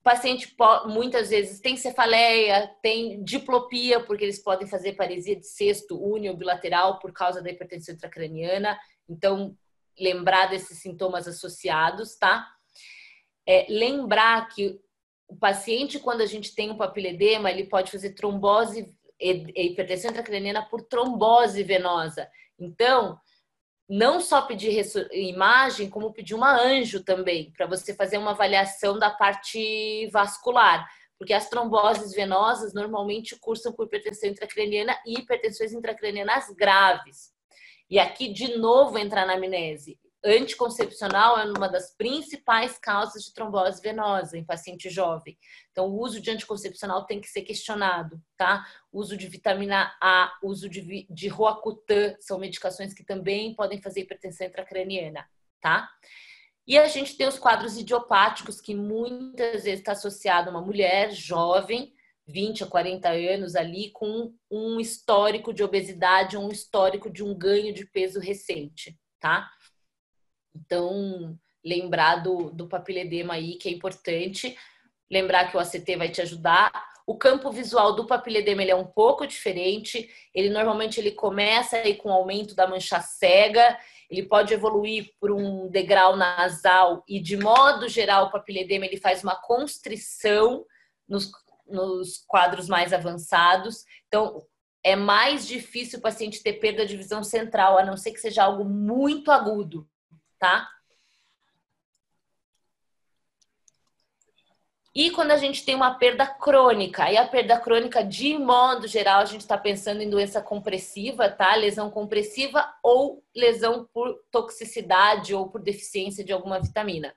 O paciente muitas vezes tem cefaleia, tem diplopia, porque eles podem fazer paresia de cesto único bilateral por causa da hipertensão intracraniana. Então, lembrar desses sintomas associados, tá? É, lembrar que o paciente, quando a gente tem um papiledema, ele pode fazer trombose, hipertensão intracraniana por trombose venosa. Então, não só pedir imagem, como pedir uma anjo também, para você fazer uma avaliação da parte vascular. Porque as tromboses venosas normalmente cursam por hipertensão intracraniana e hipertensões intracranianas graves. E aqui, de novo, entra a anamnese anticoncepcional é uma das principais causas de trombose venosa em paciente jovem. Então, o uso de anticoncepcional tem que ser questionado, tá? Uso de vitamina A, uso de, de Roacutan, são medicações que também podem fazer hipertensão intracraniana, tá? E a gente tem os quadros idiopáticos, que muitas vezes está associado a uma mulher jovem, 20 a 40 anos ali, com um histórico de obesidade, um histórico de um ganho de peso recente, tá? Então, lembrar do, do papiledema aí, que é importante. Lembrar que o ACT vai te ajudar. O campo visual do papiledema ele é um pouco diferente. Ele normalmente ele começa aí com o aumento da mancha cega. Ele pode evoluir por um degrau nasal e, de modo geral, o papiledema ele faz uma constrição nos, nos quadros mais avançados. Então, é mais difícil o paciente ter perda de visão central, a não ser que seja algo muito agudo tá? E quando a gente tem uma perda crônica, e a perda crônica, de modo geral, a gente está pensando em doença compressiva, tá? Lesão compressiva ou lesão por toxicidade ou por deficiência de alguma vitamina.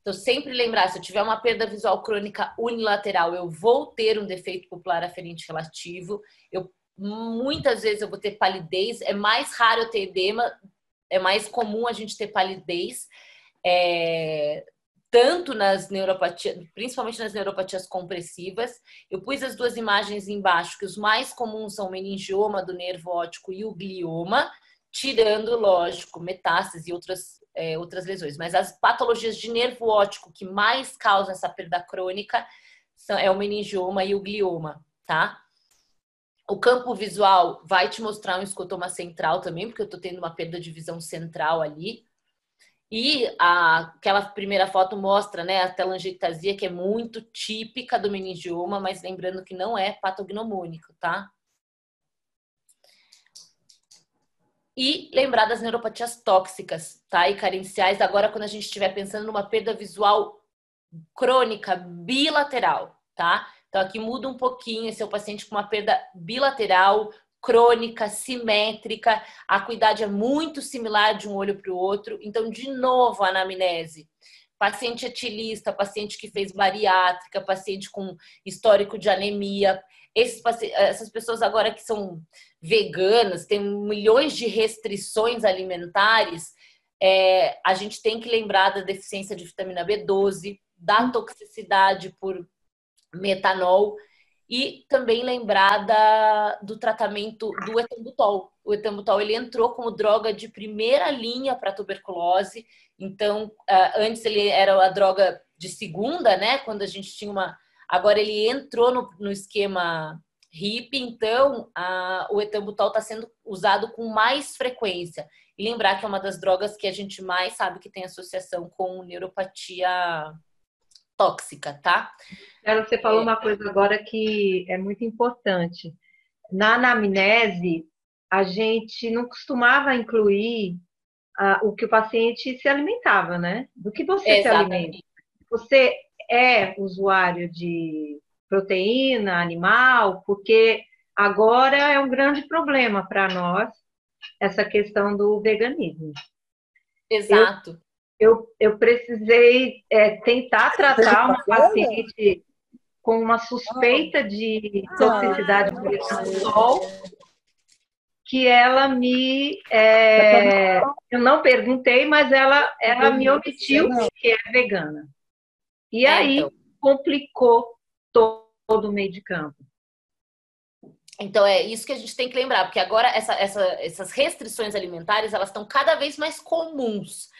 Então, sempre lembrar, se eu tiver uma perda visual crônica unilateral, eu vou ter um defeito popular aferente relativo. Eu muitas vezes eu vou ter palidez, é mais raro eu ter edema é mais comum a gente ter palidez, é, tanto nas neuropatias, principalmente nas neuropatias compressivas. Eu pus as duas imagens embaixo, que os mais comuns são o meningioma do nervo óptico e o glioma, tirando, lógico, metástase e outras, é, outras lesões. Mas as patologias de nervo óptico que mais causam essa perda crônica são, é o meningioma e o glioma, tá? O campo visual vai te mostrar um escotoma central também, porque eu estou tendo uma perda de visão central ali. E a, aquela primeira foto mostra né, a telangiectasia, que é muito típica do meningioma, mas lembrando que não é patognomônico, tá? E lembrar das neuropatias tóxicas, tá? E carenciais, agora quando a gente estiver pensando numa perda visual crônica bilateral, tá? Então aqui muda um pouquinho, esse é o paciente com uma perda bilateral, crônica, simétrica, a acuidade é muito similar de um olho para o outro. Então, de novo, a anamnese. Paciente etilista, paciente que fez bariátrica, paciente com histórico de anemia, esses, essas pessoas agora que são veganas, têm milhões de restrições alimentares, é, a gente tem que lembrar da deficiência de vitamina B12, da toxicidade por metanol e também lembrar da, do tratamento do etambutol. O etambutol ele entrou como droga de primeira linha para tuberculose. Então, antes ele era a droga de segunda, né? Quando a gente tinha uma Agora ele entrou no, no esquema HIP, então a, o etambutol está sendo usado com mais frequência. E lembrar que é uma das drogas que a gente mais sabe que tem associação com neuropatia tóxica, tá? Cara, você falou é... uma coisa agora que é muito importante. Na anamnese, a gente não costumava incluir uh, o que o paciente se alimentava, né? Do que você Exatamente. se alimenta. Você é usuário de proteína animal, porque agora é um grande problema para nós essa questão do veganismo. Exato. Eu, eu, precisei é, tentar tratar uma paciente com uma suspeita de toxicidade do sol, que ela me. É, eu não perguntei, mas ela, ela me omitiu que é vegana. E é, aí então. complicou todo, todo o meio de campo. Então é isso que a gente tem que lembrar, porque agora essa, essa, essas restrições alimentares elas estão cada vez mais comuns.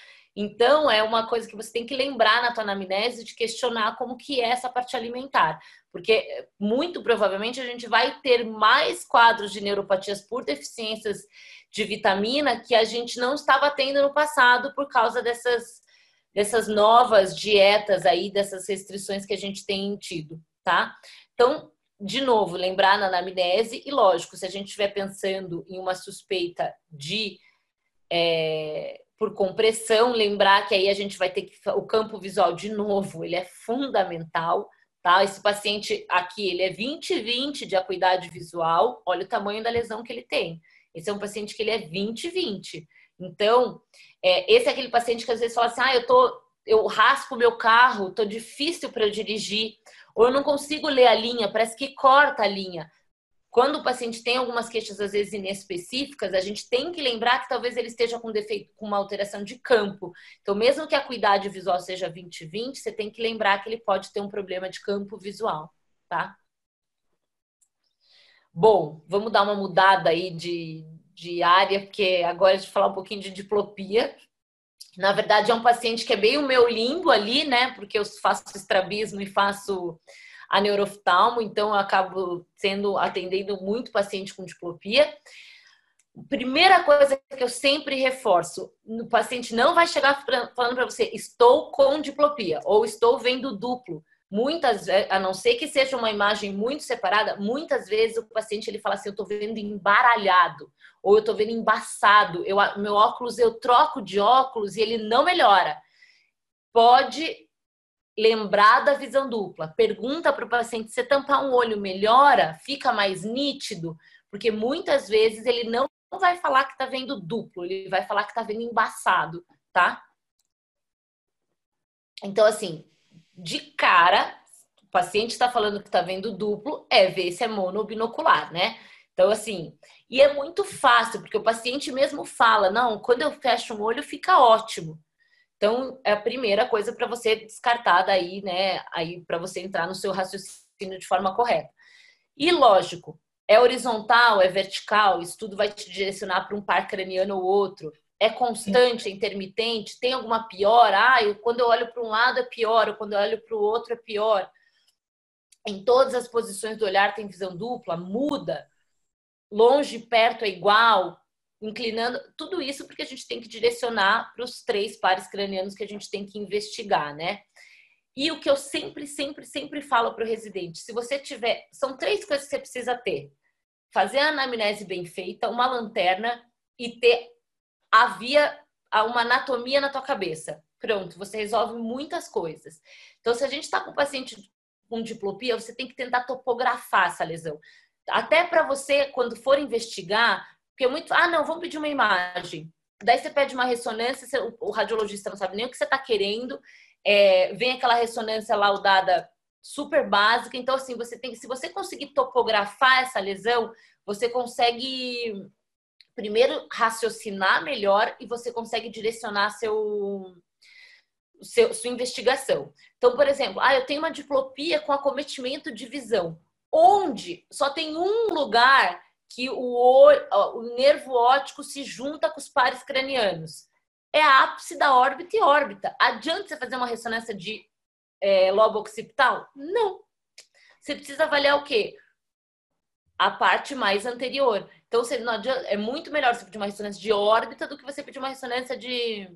Então é uma coisa que você tem que lembrar na tua anamnese de questionar como que é essa parte alimentar, porque muito provavelmente a gente vai ter mais quadros de neuropatias por deficiências de vitamina que a gente não estava tendo no passado por causa dessas dessas novas dietas aí, dessas restrições que a gente tem tido, tá? Então, de novo, lembrar na anamnese e, lógico, se a gente estiver pensando em uma suspeita de é, por compressão, lembrar que aí a gente vai ter que o campo visual de novo, ele é fundamental, tá? Esse paciente aqui, ele é 20/20 de acuidade visual, olha o tamanho da lesão que ele tem. Esse é um paciente que ele é 20/20. Então, é, esse é aquele paciente que às vezes fala assim: ah, eu tô, eu raspo meu carro, tô difícil para dirigir, ou eu não consigo ler a linha, parece que corta a linha. Quando o paciente tem algumas queixas, às vezes inespecíficas, a gente tem que lembrar que talvez ele esteja com defeito, com uma alteração de campo. Então, mesmo que a cuidade visual seja 20-20, você tem que lembrar que ele pode ter um problema de campo visual, tá? Bom, vamos dar uma mudada aí de, de área, porque agora a gente falar um pouquinho de diplopia. Na verdade, é um paciente que é bem o meu limbo ali, né? Porque eu faço estrabismo e faço a neuroftalmo, então eu acabo sendo atendendo muito paciente com diplopia. Primeira coisa que eu sempre reforço, o paciente não vai chegar falando para você, estou com diplopia ou estou vendo duplo. Muitas a não ser que seja uma imagem muito separada, muitas vezes o paciente ele fala assim, eu estou vendo embaralhado ou eu estou vendo embaçado. Eu, meu óculos eu troco de óculos e ele não melhora. Pode lembrar da visão dupla. Pergunta para o paciente: se tampar um olho melhora, fica mais nítido, porque muitas vezes ele não vai falar que está vendo duplo, ele vai falar que está vendo embaçado, tá? Então, assim, de cara, o paciente está falando que está vendo duplo, é ver se é mono ou binocular, né? Então, assim, e é muito fácil, porque o paciente mesmo fala: não, quando eu fecho um olho fica ótimo. Então, é a primeira coisa para você descartar daí, né? Aí, para você entrar no seu raciocínio de forma correta. E lógico, é horizontal, é vertical, isso tudo vai te direcionar para um par craniano ou outro é constante, é intermitente, tem alguma pior? Ah, eu, quando eu olho para um lado é pior, ou quando eu olho para o outro é pior. Em todas as posições do olhar tem visão dupla, muda, longe, perto é igual, inclinando, tudo isso porque a gente tem que direcionar para os três pares cranianos que a gente tem que investigar, né? E o que eu sempre, sempre, sempre falo para o residente, se você tiver, são três coisas que você precisa ter: fazer a anamnese bem feita, uma lanterna e ter a via, uma anatomia na tua cabeça. Pronto, você resolve muitas coisas. Então, se a gente está com um paciente com diplopia, você tem que tentar topografar essa lesão. Até para você, quando for investigar, porque muito, ah, não, vamos pedir uma imagem. Daí você pede uma ressonância, o radiologista não sabe nem o que você está querendo, é, vem aquela ressonância laudada super básica. Então, assim, você tem, se você conseguir topografar essa lesão, você consegue primeiro raciocinar melhor e você consegue direcionar seu, seu, sua investigação. Então, por exemplo, ah, eu tenho uma diplopia com acometimento de visão, onde só tem um lugar que o, o nervo óptico se junta com os pares cranianos. É a ápice da órbita e órbita. Adianta você fazer uma ressonância de é, lobo occipital? Não. Você precisa avaliar o quê? A parte mais anterior. Então, você não adianta, é muito melhor você pedir uma ressonância de órbita do que você pedir uma ressonância de,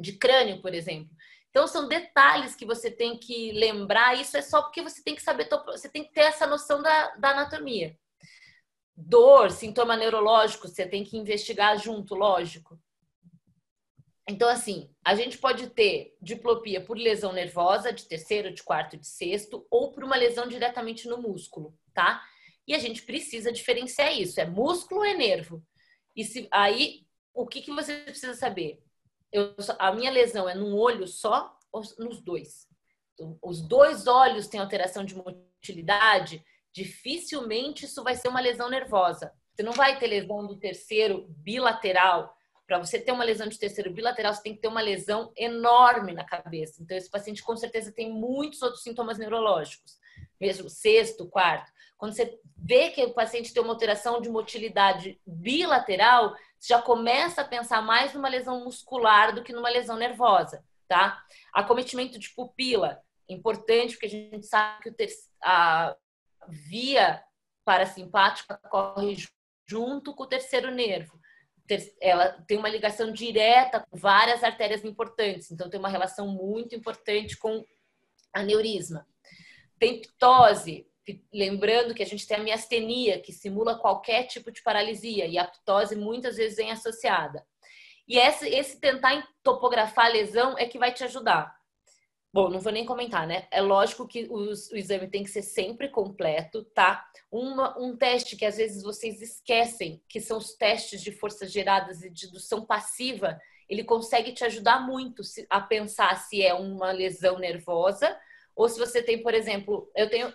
de crânio, por exemplo. Então, são detalhes que você tem que lembrar. Isso é só porque você tem que saber, você tem que ter essa noção da, da anatomia. Dor, sintoma neurológico, você tem que investigar junto, lógico. Então, assim, a gente pode ter diplopia por lesão nervosa de terceiro, de quarto, de sexto, ou por uma lesão diretamente no músculo, tá? E a gente precisa diferenciar isso: é músculo ou é nervo? E se, aí, o que, que você precisa saber? Eu, a minha lesão é num olho só ou nos dois? Os dois olhos têm alteração de motilidade, dificilmente isso vai ser uma lesão nervosa. Você não vai ter lesão do terceiro bilateral para você ter uma lesão de terceiro bilateral, você tem que ter uma lesão enorme na cabeça. Então, esse paciente com certeza tem muitos outros sintomas neurológicos, mesmo sexto, quarto. Quando você vê que o paciente tem uma alteração de motilidade bilateral, você já começa a pensar mais numa lesão muscular do que numa lesão nervosa, tá? Acometimento de pupila, importante, porque a gente sabe que o ter... a via parasimpática corre junto com o terceiro nervo ela tem uma ligação direta com várias artérias importantes, então tem uma relação muito importante com aneurisma. Tem ptose, lembrando que a gente tem a miastenia, que simula qualquer tipo de paralisia, e a ptose muitas vezes vem associada. E esse, esse tentar topografar a lesão é que vai te ajudar. Bom, não vou nem comentar, né? É lógico que os, o exame tem que ser sempre completo, tá? Uma, um teste que às vezes vocês esquecem, que são os testes de forças geradas e de indução passiva, ele consegue te ajudar muito a pensar se é uma lesão nervosa ou se você tem, por exemplo, eu tenho,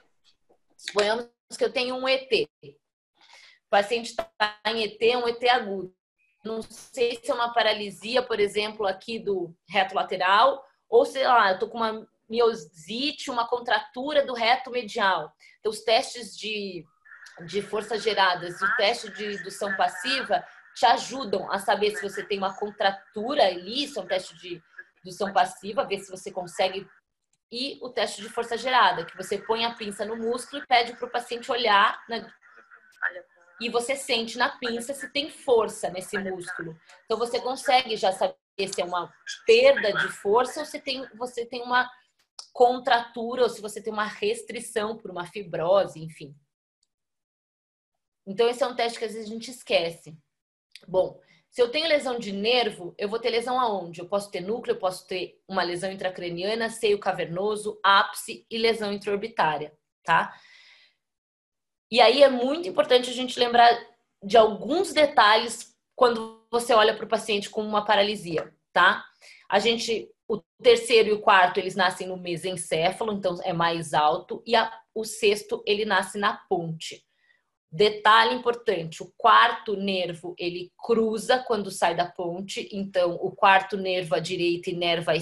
suponhamos que eu tenho um ET. O paciente está em ET, um ET agudo. Não sei se é uma paralisia, por exemplo, aqui do reto lateral ou sei lá, eu tô com uma miosite, uma contratura do reto medial. Então, os testes de, de forças geradas e o teste de indução passiva te ajudam a saber se você tem uma contratura ali, isso é um teste de indução passiva, ver se você consegue. E o teste de força gerada, que você põe a pinça no músculo e pede para o paciente olhar na... e você sente na pinça se tem força nesse músculo. Então você consegue já saber se é uma perda de força ou se tem, você tem uma contratura ou se você tem uma restrição por uma fibrose, enfim. Então, esse é um teste que às vezes a gente esquece. Bom, se eu tenho lesão de nervo, eu vou ter lesão aonde? Eu posso ter núcleo, eu posso ter uma lesão intracraniana, seio cavernoso, ápice e lesão intraorbitária, tá? E aí é muito importante a gente lembrar de alguns detalhes quando você olha para o paciente com uma paralisia, tá? A gente, o terceiro e o quarto, eles nascem no mesencéfalo, então é mais alto, e a, o sexto, ele nasce na ponte. Detalhe importante, o quarto nervo, ele cruza quando sai da ponte, então o quarto nervo à direita inerva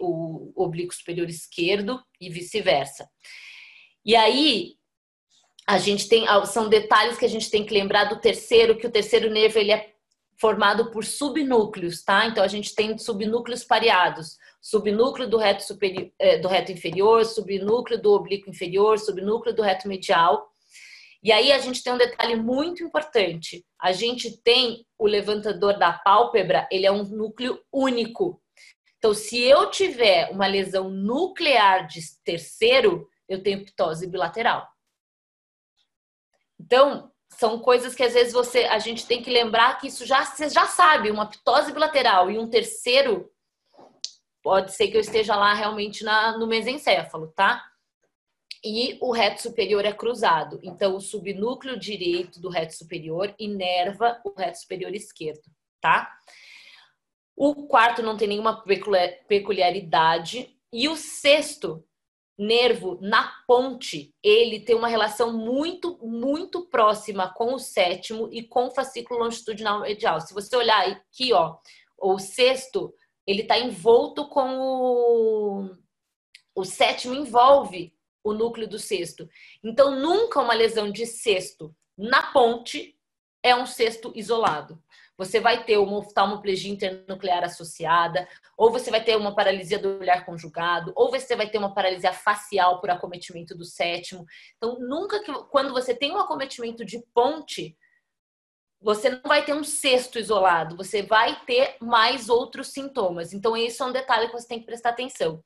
o oblíquo superior esquerdo e vice-versa. E aí, a gente tem, são detalhes que a gente tem que lembrar do terceiro, que o terceiro nervo, ele é formado por subnúcleos, tá? Então a gente tem subnúcleos pareados, subnúcleo do reto superior, eh, do reto inferior, subnúcleo do oblíquo inferior, subnúcleo do reto medial. E aí a gente tem um detalhe muito importante. A gente tem o levantador da pálpebra, ele é um núcleo único. Então, se eu tiver uma lesão nuclear de terceiro, eu tenho ptose bilateral. Então, são coisas que às vezes você, a gente tem que lembrar que isso já você já sabe, uma ptose bilateral e um terceiro pode ser que eu esteja lá realmente na, no mesencéfalo, tá? E o reto superior é cruzado. Então, o subnúcleo direito do reto superior inerva o reto superior esquerdo, tá? O quarto não tem nenhuma peculiaridade. E o sexto nervo na ponte, ele tem uma relação muito, muito próxima com o sétimo e com o fascículo longitudinal medial. Se você olhar aqui, ó, o sexto, ele está envolto com o... O sétimo envolve o núcleo do sexto. Então, nunca uma lesão de sexto na ponte é um sexto isolado você vai ter uma oftalmoplegia internuclear associada, ou você vai ter uma paralisia do olhar conjugado, ou você vai ter uma paralisia facial por acometimento do sétimo. Então, nunca que quando você tem um acometimento de ponte, você não vai ter um cesto isolado, você vai ter mais outros sintomas. Então, isso é um detalhe que você tem que prestar atenção.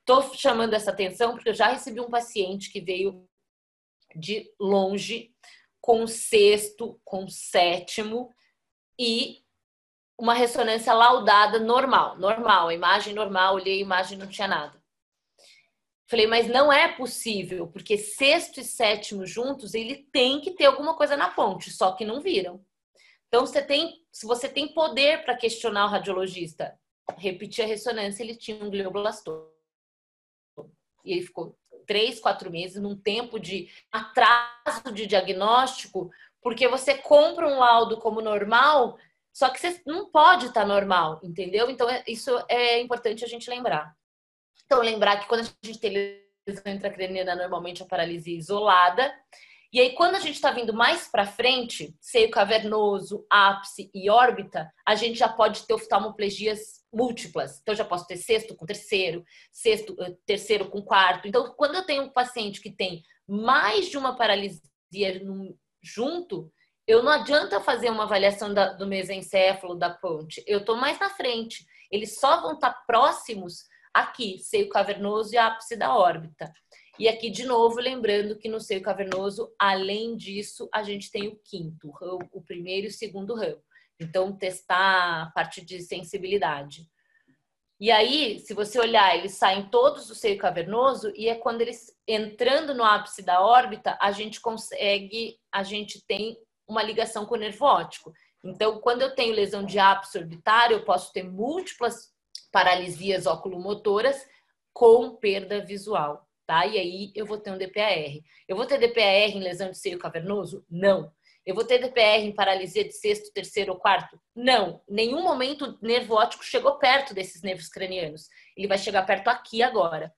Estou chamando essa atenção porque eu já recebi um paciente que veio de longe com sexto, com sétimo, e uma ressonância laudada normal, normal, imagem normal, olhei a imagem não tinha nada. Falei, mas não é possível, porque sexto e sétimo juntos, ele tem que ter alguma coisa na ponte, só que não viram. Então, você tem, se você tem poder para questionar o radiologista, repetir a ressonância, ele tinha um glioblastoma. E ele ficou três, quatro meses num tempo de atraso de diagnóstico porque você compra um laudo como normal, só que você não pode estar tá normal, entendeu? Então, é, isso é importante a gente lembrar. Então, lembrar que quando a gente tem lesão intracraniana, normalmente a paralisia isolada. E aí, quando a gente está vindo mais para frente, seio cavernoso, ápice e órbita, a gente já pode ter oftalmoplegias múltiplas. Então, eu já posso ter sexto com terceiro, sexto, eh, terceiro com quarto. Então, quando eu tenho um paciente que tem mais de uma paralisia junto, eu não adianta fazer uma avaliação da, do mesencéfalo, da ponte. Eu estou mais na frente. Eles só vão estar tá próximos aqui, seio cavernoso e ápice da órbita. E aqui, de novo, lembrando que no seio cavernoso, além disso, a gente tem o quinto, o primeiro e o segundo ramo. Então, testar a parte de sensibilidade. E aí, se você olhar, eles saem todos do seio cavernoso e é quando eles entrando no ápice da órbita, a gente consegue, a gente tem uma ligação com o nervo óptico. Então, quando eu tenho lesão de ápice orbitário, eu posso ter múltiplas paralisias oculomotoras com perda visual, tá? E aí eu vou ter um DPAR. Eu vou ter DPAR em lesão de seio cavernoso? Não. Eu vou ter DPR em paralisia de sexto, terceiro ou quarto? Não. Nenhum momento o nervo óptico chegou perto desses nervos cranianos. Ele vai chegar perto aqui agora.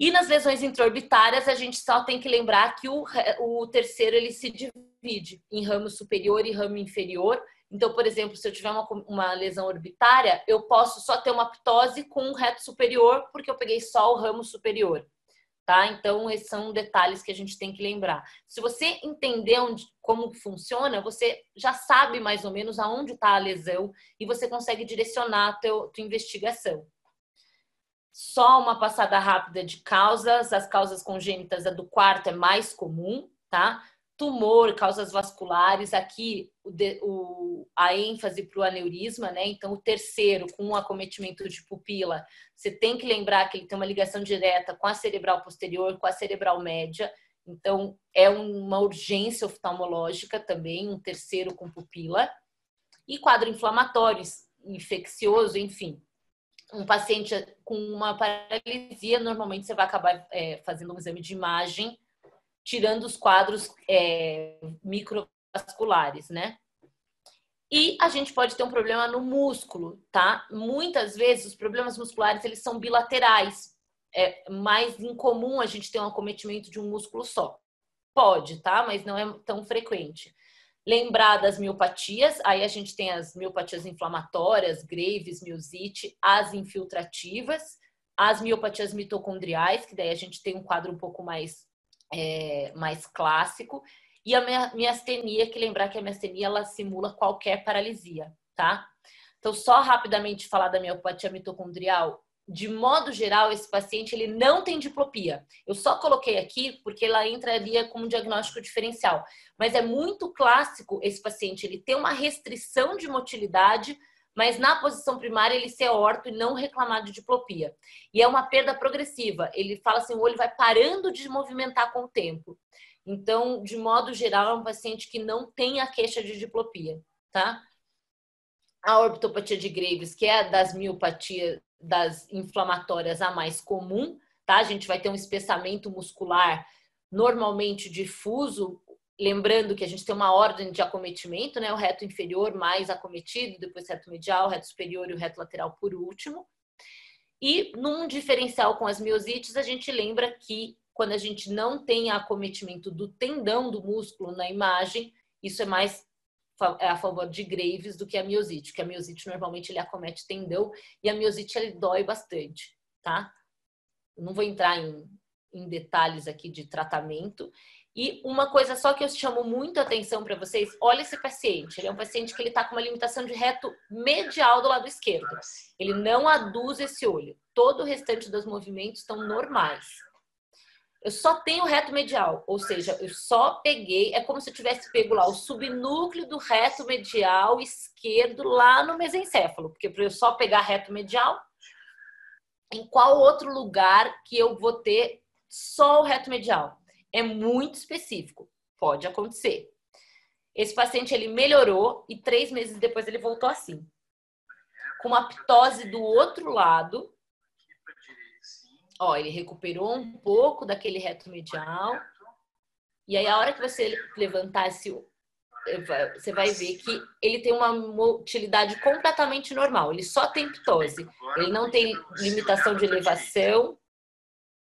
E nas lesões intraorbitárias, a gente só tem que lembrar que o, o terceiro ele se divide em ramo superior e ramo inferior. Então, por exemplo, se eu tiver uma, uma lesão orbitária, eu posso só ter uma ptose com um reto superior, porque eu peguei só o ramo superior tá? Então, esses são detalhes que a gente tem que lembrar. Se você entender onde, como funciona, você já sabe mais ou menos aonde está a lesão e você consegue direcionar a tua investigação. Só uma passada rápida de causas. As causas congênitas, a do quarto é mais comum, tá? tumor, causas vasculares, aqui o, o, a ênfase para o aneurisma, né? Então, o terceiro, com um acometimento de pupila, você tem que lembrar que ele tem uma ligação direta com a cerebral posterior, com a cerebral média. Então, é uma urgência oftalmológica também, um terceiro com pupila. E quadro inflamatório, infeccioso, enfim. Um paciente com uma paralisia, normalmente você vai acabar é, fazendo um exame de imagem tirando os quadros é, microvasculares, né? E a gente pode ter um problema no músculo, tá? Muitas vezes os problemas musculares eles são bilaterais. É mais incomum a gente ter um acometimento de um músculo só. Pode, tá? Mas não é tão frequente. Lembrar das miopatias, aí a gente tem as miopatias inflamatórias, Graves, miosite, as infiltrativas, as miopatias mitocondriais, que daí a gente tem um quadro um pouco mais é, mais clássico, e a miastenia, que lembrar que a miastenia ela simula qualquer paralisia, tá? Então, só rapidamente falar da miopatia mitocondrial. De modo geral, esse paciente ele não tem diplopia. Eu só coloquei aqui porque ela entraria como diagnóstico diferencial. Mas é muito clássico esse paciente ele ter uma restrição de motilidade, mas na posição primária ele ser orto e não reclamar de diplopia. E é uma perda progressiva. Ele fala assim, o olho vai parando de movimentar com o tempo. Então, de modo geral, é um paciente que não tem a queixa de diplopia, tá? A orbitopatia de Graves, que é das miopatias das inflamatórias a mais comum, tá? A gente vai ter um espessamento muscular normalmente difuso, lembrando que a gente tem uma ordem de acometimento, né? O reto inferior mais acometido, depois reto medial, reto superior e o reto lateral por último. E num diferencial com as miosites, a gente lembra que quando a gente não tem acometimento do tendão do músculo na imagem, isso é mais a favor de Graves do que a miosite, porque a miosite normalmente ele acomete tendão e a miosite ele dói bastante, tá? Eu não vou entrar em, em detalhes aqui de tratamento. E uma coisa só que eu chamo muito atenção para vocês, olha esse paciente. Ele é um paciente que ele está com uma limitação de reto medial do lado esquerdo. Ele não aduz esse olho. Todo o restante dos movimentos estão normais eu só tenho reto medial, ou seja, eu só peguei, é como se eu tivesse pego lá o subnúcleo do reto medial esquerdo lá no mesencéfalo, porque para eu só pegar reto medial, em qual outro lugar que eu vou ter só o reto medial? É muito específico, pode acontecer. Esse paciente ele melhorou e três meses depois ele voltou assim, com uma ptose do outro lado, Ó, ele recuperou um pouco daquele reto medial. E aí, a hora que você levantar esse, você vai ver que ele tem uma motilidade completamente normal. Ele só tem ptose. Ele não tem limitação de elevação.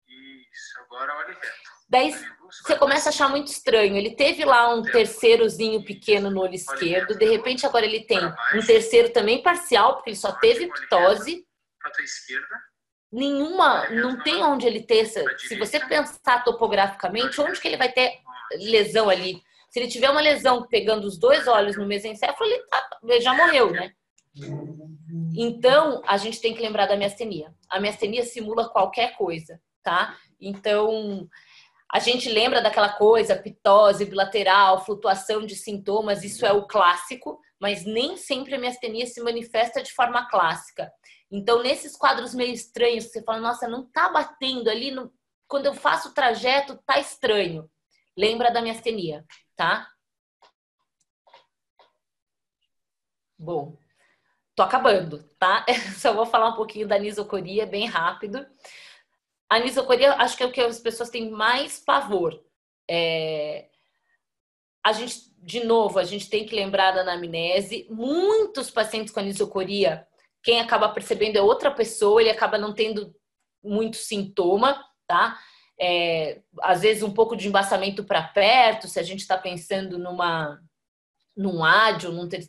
Isso, agora olha reto. Daí você começa a achar muito estranho. Ele teve lá um terceirozinho pequeno no olho esquerdo. De repente, agora ele tem um terceiro também parcial, porque ele só teve ptose. Para a esquerda nenhuma, não tem onde ele ter, se você pensar topograficamente, onde que ele vai ter lesão ali? Se ele tiver uma lesão pegando os dois olhos no mesencéfalo, ele, tá, ele já morreu, né? Então, a gente tem que lembrar da miastenia. A miastenia simula qualquer coisa, tá? Então, a gente lembra daquela coisa, pitose bilateral, flutuação de sintomas, isso é o clássico, mas nem sempre a miastenia se manifesta de forma clássica. Então, nesses quadros meio estranhos, você fala, nossa, não tá batendo ali, quando eu faço o trajeto, tá estranho. Lembra da miastenia, tá? Bom, tô acabando, tá? Só vou falar um pouquinho da nisocoria bem rápido. A nisocoria, acho que é o que as pessoas têm mais pavor. É... A gente, de novo, a gente tem que lembrar da anamnese. Muitos pacientes com anisocoria quem acaba percebendo é outra pessoa, ele acaba não tendo muito sintoma, tá? É, às vezes um pouco de embaçamento para perto, se a gente está pensando numa num ádio, num ter...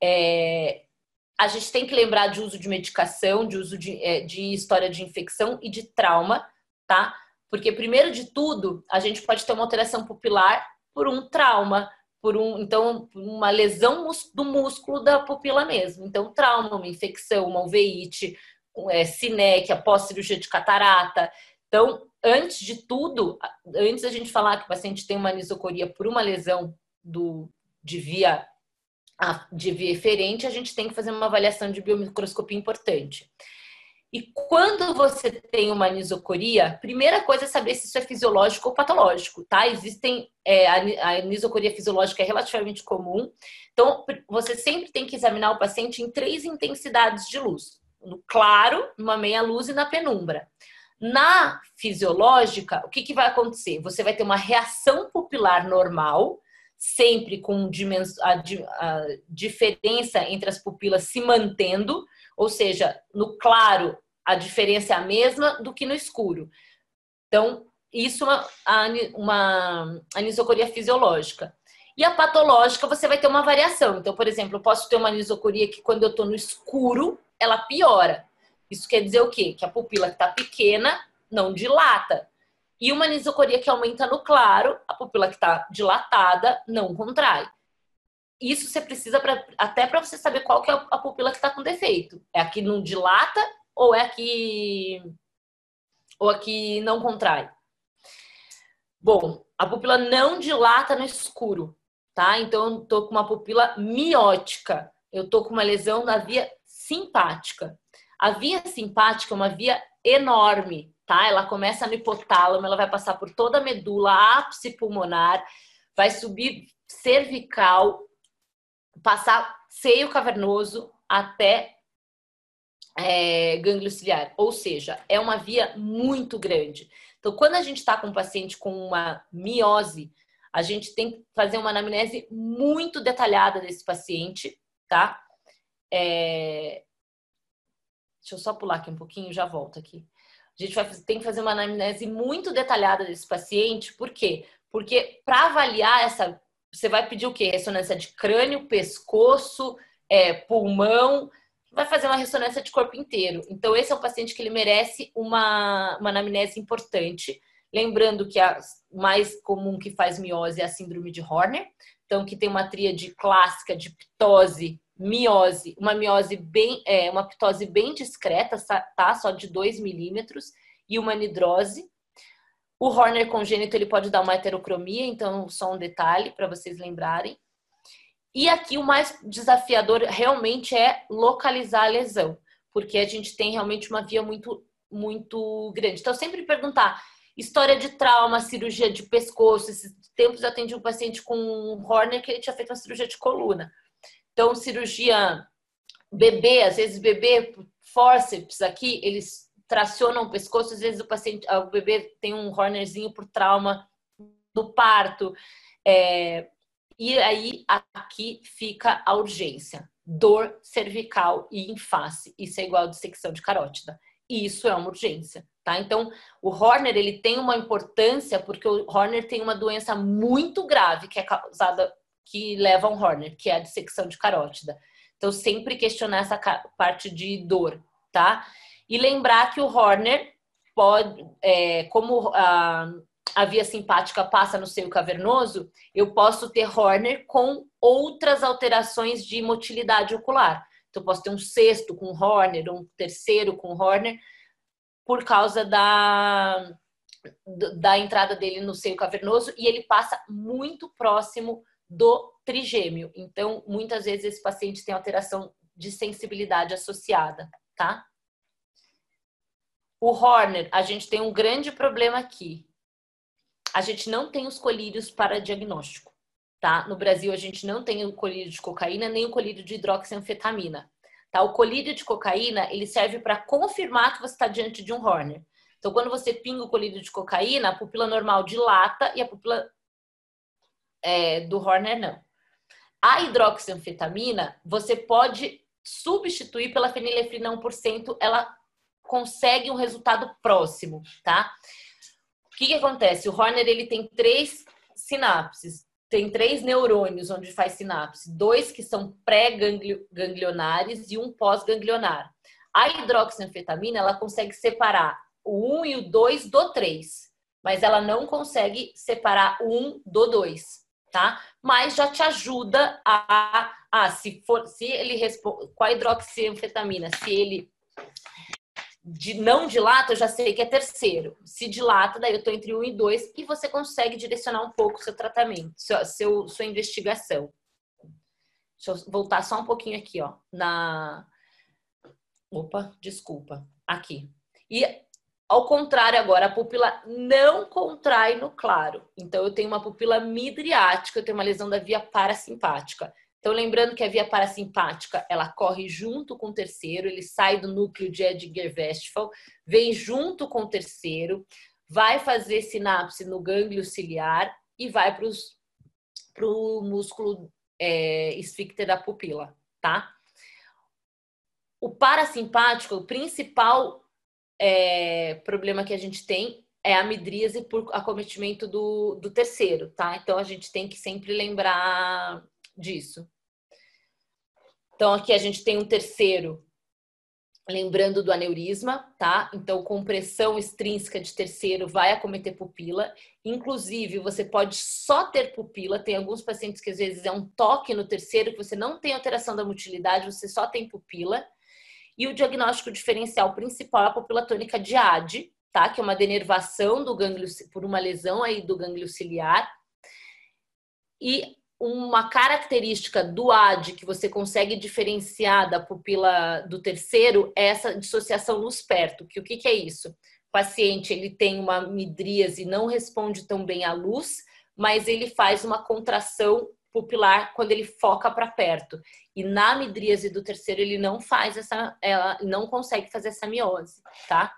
é, a gente tem que lembrar de uso de medicação, de uso de, é, de história de infecção e de trauma, tá? Porque primeiro de tudo, a gente pode ter uma alteração pupilar por um trauma, por um, então, uma lesão do músculo da pupila mesmo. Então, trauma, uma infecção, uma uveíte, é, cinéquia, pós-cirurgia de catarata. Então, antes de tudo, antes da gente falar que o paciente tem uma anisocoria por uma lesão do, de via de via eferente, a gente tem que fazer uma avaliação de biomicroscopia importante. E quando você tem uma anisocoria, primeira coisa é saber se isso é fisiológico ou patológico, tá? Existem é, a anisocoria fisiológica é relativamente comum, então você sempre tem que examinar o paciente em três intensidades de luz: no claro, numa meia luz e na penumbra. Na fisiológica, o que, que vai acontecer? Você vai ter uma reação pupilar normal, sempre com a, a diferença entre as pupilas se mantendo ou seja, no claro a diferença é a mesma do que no escuro. Então, isso é uma, uma anisocoria fisiológica. E a patológica, você vai ter uma variação. Então, por exemplo, eu posso ter uma anisocoria que quando eu estou no escuro, ela piora. Isso quer dizer o quê? Que a pupila que está pequena não dilata. E uma anisocoria que aumenta no claro, a pupila que está dilatada não contrai isso você precisa pra, até para você saber qual que é a pupila que está com defeito. É a que não dilata ou é a que, ou a que não contrai? Bom, a pupila não dilata no escuro, tá? Então, eu tô com uma pupila miótica. Eu tô com uma lesão na via simpática. A via simpática é uma via enorme, tá? Ela começa no hipotálamo, ela vai passar por toda a medula, ápice pulmonar, vai subir cervical, passar seio cavernoso até é, gânglio ciliar. Ou seja, é uma via muito grande. Então, quando a gente está com um paciente com uma miose, a gente tem que fazer uma anamnese muito detalhada desse paciente, tá? É... Deixa eu só pular aqui um pouquinho, já volto aqui. A gente vai, tem que fazer uma anamnese muito detalhada desse paciente, por quê? Porque para avaliar essa, você vai pedir o quê? Ressonância de crânio, pescoço, é, pulmão, vai fazer uma ressonância de corpo inteiro. Então, esse é um paciente que ele merece uma, uma anamnese importante. Lembrando que a mais comum que faz miose é a síndrome de Horner. Então, que tem uma tríade clássica de ptose, miose, uma miose bem, é, uma ptose bem discreta, tá? Só de 2 milímetros, e uma nidrose. O Horner congênito ele pode dar uma heterocromia, então só um detalhe para vocês lembrarem. E aqui o mais desafiador realmente é localizar a lesão, porque a gente tem realmente uma via muito, muito grande. Então, sempre perguntar história de trauma, cirurgia de pescoço. Esses tempos eu atendi um paciente com um Horner que ele tinha feito uma cirurgia de coluna. Então, cirurgia bebê, às vezes bebê, forceps aqui, eles tracionam o pescoço, às vezes o paciente, o bebê tem um Hornerzinho por trauma do parto. É, e aí aqui fica a urgência. Dor cervical e em face. Isso é igual a dissecção de carótida. E isso é uma urgência, tá? Então, o Horner, ele tem uma importância porque o Horner tem uma doença muito grave que é causada, que leva a um Horner, que é a dissecção de carótida. Então, sempre questionar essa parte de dor, tá? E lembrar que o Horner pode, é, como a, a via simpática passa no seio cavernoso, eu posso ter Horner com outras alterações de motilidade ocular. Então, eu posso ter um sexto com Horner, um terceiro com Horner, por causa da, da entrada dele no seio cavernoso, e ele passa muito próximo do trigêmeo. Então, muitas vezes esse paciente tem alteração de sensibilidade associada, tá? O Horner, a gente tem um grande problema aqui, a gente não tem os colírios para diagnóstico, tá? No Brasil, a gente não tem o colírio de cocaína nem o colírio de hidroxianfetamina, tá? O colírio de cocaína, ele serve para confirmar que você está diante de um Horner. Então, quando você pinga o colírio de cocaína, a pupila normal dilata e a pupila é, do Horner não. A hidroxianfetamina, você pode substituir pela fenilefrina 1%, ela consegue um resultado próximo, tá? que, que acontece? O Horner ele tem três sinapses, tem três neurônios onde faz sinapse, dois que são pré-ganglionares e um pós-ganglionar. A hidroxianfetamina ela consegue separar o 1 e o 2 do 3, mas ela não consegue separar o 1 do 2, tá? Mas já te ajuda a, a se for, se ele responde com a hidroxianfetamina, se ele de não dilata, eu já sei que é terceiro. Se dilata, daí eu estou entre um e dois e você consegue direcionar um pouco o seu tratamento, seu, seu, sua investigação. Deixa eu voltar só um pouquinho aqui, ó. Na. Opa, desculpa. Aqui. E ao contrário, agora, a pupila não contrai no claro. Então, eu tenho uma pupila midriática, eu tenho uma lesão da via parasimpática. Então, lembrando que a via parasimpática, ela corre junto com o terceiro, ele sai do núcleo de Edgar-Westphal, vem junto com o terceiro, vai fazer sinapse no gânglio ciliar e vai para o músculo é, esfíncter da pupila, tá? O parasimpático, o principal é, problema que a gente tem é a midríase por acometimento do, do terceiro, tá? Então, a gente tem que sempre lembrar disso. Então, aqui a gente tem um terceiro, lembrando do aneurisma, tá? Então, compressão extrínseca de terceiro vai acometer pupila. Inclusive, você pode só ter pupila. Tem alguns pacientes que às vezes é um toque no terceiro, que você não tem alteração da motilidade, você só tem pupila. E o diagnóstico diferencial principal é a pupila tônica de AD, tá? Que é uma denervação do gânglio por uma lesão aí do gânglio ciliar. E uma característica do AD que você consegue diferenciar da pupila do terceiro é essa dissociação luz-perto. Que o que, que é isso? O paciente ele tem uma midríase e não responde tão bem à luz, mas ele faz uma contração pupilar quando ele foca para perto. E na midríase do terceiro ele não faz essa, ela não consegue fazer essa miose, tá?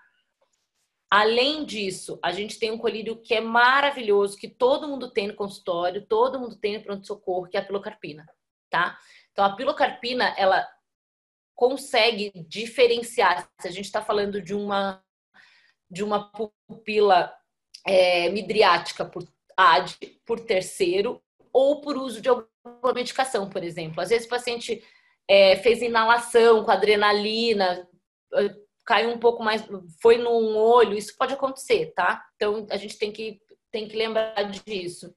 Além disso, a gente tem um colírio que é maravilhoso, que todo mundo tem no consultório, todo mundo tem no pronto-socorro, que é a pilocarpina, tá? Então, a pilocarpina, ela consegue diferenciar, se a gente está falando de uma, de uma pupila é, midriática por AD, por terceiro, ou por uso de alguma medicação, por exemplo. Às vezes o paciente é, fez inalação com adrenalina, caiu um pouco mais, foi num olho, isso pode acontecer, tá? Então a gente tem que, tem que lembrar disso.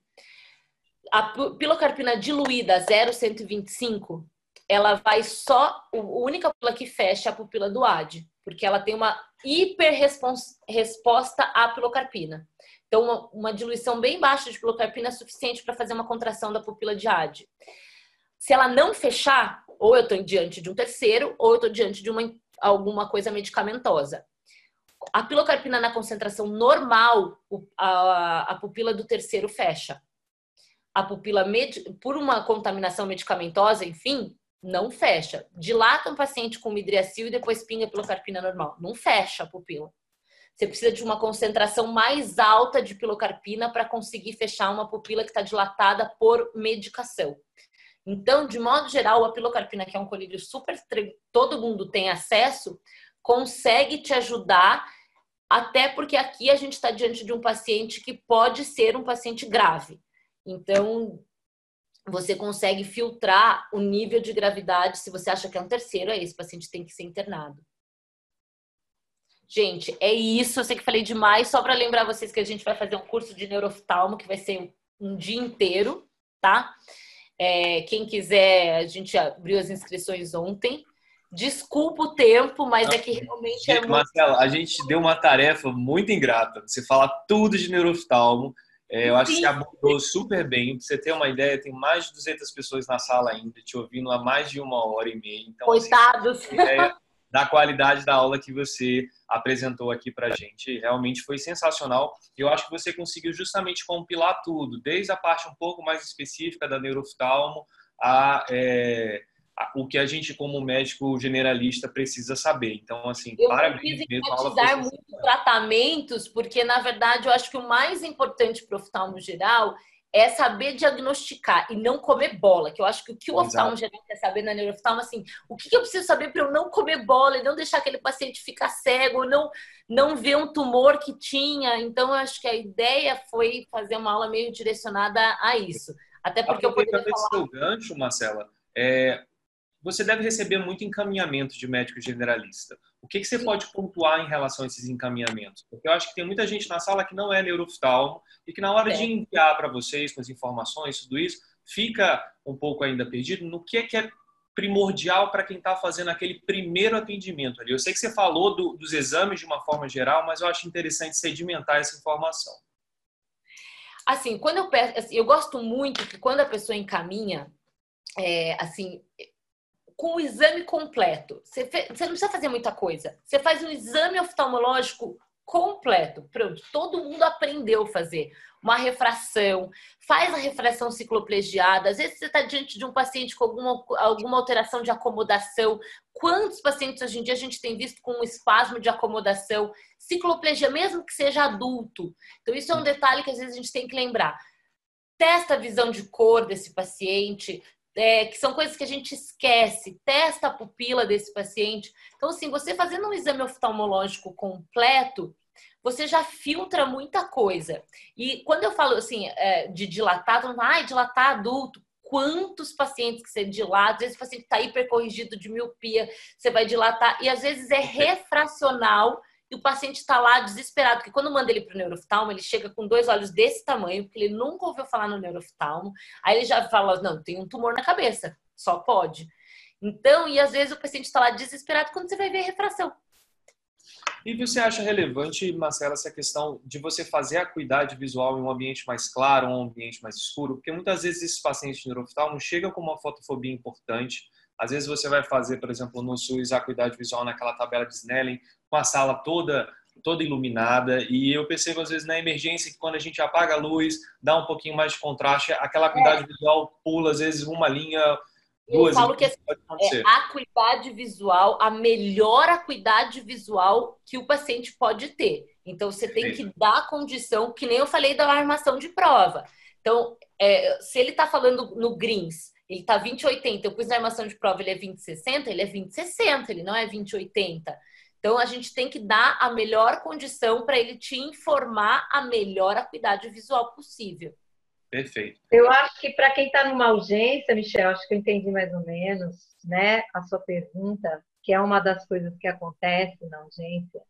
A pilocarpina diluída 0,125, ela vai só, a única pupila que fecha é a pupila do AD, porque ela tem uma hiperresposta à pilocarpina. Então, uma, uma, diluição bem baixa de pilocarpina é suficiente para fazer uma contração da pupila de AD. Se ela não fechar, ou eu estou diante de um terceiro, ou eu estou diante de uma alguma coisa medicamentosa. A pilocarpina na concentração normal, a, a pupila do terceiro fecha. A pupila, por uma contaminação medicamentosa, enfim, não fecha. Dilata um paciente com midriacil e depois pinga pilocarpina normal. Não fecha a pupila. Você precisa de uma concentração mais alta de pilocarpina para conseguir fechar uma pupila que está dilatada por medicação. Então, de modo geral, a pilocarpina, que é um colírio super todo mundo tem acesso, consegue te ajudar, até porque aqui a gente está diante de um paciente que pode ser um paciente grave. Então, você consegue filtrar o nível de gravidade. Se você acha que é um terceiro, é esse paciente tem que ser internado. Gente, é isso. Eu sei que falei demais. Só para lembrar vocês que a gente vai fazer um curso de neuroftalmo que vai ser um dia inteiro, tá? É, quem quiser, a gente abriu as inscrições ontem. Desculpa o tempo, mas é que realmente é muito... Marcela, a gente deu uma tarefa muito ingrata. Você fala tudo de neuroftalmo. É, eu acho Sim. que abordou super bem. Pra você ter uma ideia, tem mais de 200 pessoas na sala ainda, te ouvindo há mais de uma hora e meia. Então, Coitados! Assim, é, da qualidade da aula que você apresentou aqui para a gente. Realmente foi sensacional. Eu acho que você conseguiu justamente compilar tudo, desde a parte um pouco mais específica da neuroftalmo a, é, a o que a gente, como médico generalista, precisa saber. Então, assim, eu parabéns. Eu muito tratamentos, porque, na verdade, eu acho que o mais importante para o oftalmo geral é saber diagnosticar e não comer bola, que eu acho que o que o oftalmo geral quer saber na neuroftalmo, assim, o que eu preciso saber para eu não comer bola e não deixar aquele paciente ficar cego, não não ver um tumor que tinha. Então, eu acho que a ideia foi fazer uma aula meio direcionada a isso. Até porque eu poderia falar... seu gancho, Marcela, é, você deve receber muito encaminhamento de médico generalista. O que, que você Sim. pode pontuar em relação a esses encaminhamentos? Porque eu acho que tem muita gente na sala que não é neuroftalmo e que na hora é. de enviar para vocês com as informações, tudo isso, fica um pouco ainda perdido no que é, que é primordial para quem está fazendo aquele primeiro atendimento ali. Eu sei que você falou do, dos exames de uma forma geral, mas eu acho interessante sedimentar essa informação. Assim, quando eu peço, assim, eu gosto muito que quando a pessoa encaminha, é, assim, com o exame completo. Você, você não precisa fazer muita coisa. Você faz um exame oftalmológico completo. Pronto, todo mundo aprendeu a fazer uma refração, faz a refração cicloplegiada. Às vezes você está diante de um paciente com alguma, alguma alteração de acomodação. Quantos pacientes hoje em dia a gente tem visto com um espasmo de acomodação? Cicloplegia, mesmo que seja adulto. Então, isso é um detalhe que às vezes a gente tem que lembrar. Testa a visão de cor desse paciente, é, que são coisas que a gente esquece, testa a pupila desse paciente. Então, assim, você fazendo um exame oftalmológico completo, você já filtra muita coisa. E quando eu falo assim é, de dilatar, todo mundo fala, ah, dilatar adulto. Quantos pacientes que você dilata? Às vezes o paciente está hipercorrigido de miopia, você vai dilatar, e às vezes é refracional o paciente está lá desesperado, porque quando manda ele para o neuroftalmo, ele chega com dois olhos desse tamanho, porque ele nunca ouviu falar no neuroftalmo. Aí ele já fala: não, tem um tumor na cabeça, só pode. Então, e às vezes o paciente está lá desesperado quando você vai ver a refração. E você acha relevante, Marcela, essa questão de você fazer a acuidade visual em um ambiente mais claro, um ambiente mais escuro? Porque muitas vezes esses pacientes de neuroftalmo chegam com uma fotofobia importante. Às vezes você vai fazer, por exemplo, no SUS, a acuidade visual naquela tabela de Snellen, com a sala toda toda iluminada e eu percebo às vezes na emergência que quando a gente apaga a luz, dá um pouquinho mais de contraste, aquela acuidade é. visual pula às vezes uma linha, duas. Eu falo que assim, é a acuidade visual, a melhor acuidade visual que o paciente pode ter. Então você tem que dar a condição, que nem eu falei da armação de prova. Então, é, se ele está falando no greens, ele está 20,80, eu pus na armação de prova, ele é 20,60, ele é 20,60, ele não é 20,80. Então, a gente tem que dar a melhor condição para ele te informar a melhor acuidade visual possível. Perfeito. Eu acho que para quem está numa urgência, Michel, acho que eu entendi mais ou menos né, a sua pergunta, que é uma das coisas que acontece na urgência.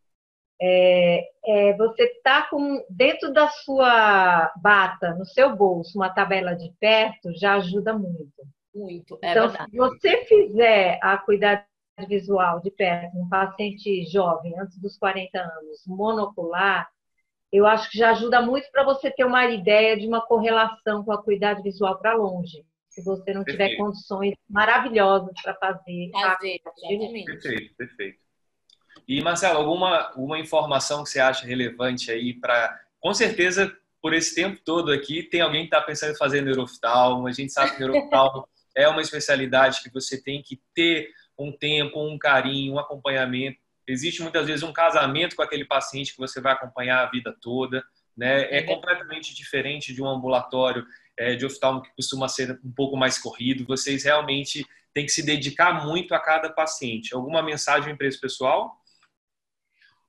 É, é, você está com dentro da sua bata, no seu bolso, uma tabela de perto, já ajuda muito. Muito, é então, verdade. se você fizer a cuidar visual de perto, um paciente jovem, antes dos 40 anos, monocular, eu acho que já ajuda muito para você ter uma ideia de uma correlação com a acuidade visual para longe. Se você não perfeito. tiver condições maravilhosas para fazer. fazer perfeito, perfeito. E, Marcelo, alguma, alguma informação que você acha relevante aí para. Com certeza, por esse tempo todo aqui, tem alguém que está pensando em fazer neuroftalmo. A gente sabe que neuroftalmo é uma especialidade que você tem que ter um tempo, um carinho, um acompanhamento. Existe muitas vezes um casamento com aquele paciente que você vai acompanhar a vida toda. Né? É uhum. completamente diferente de um ambulatório é, de oftalmo que costuma ser um pouco mais corrido. Vocês realmente têm que se dedicar muito a cada paciente. Alguma mensagem para esse pessoal?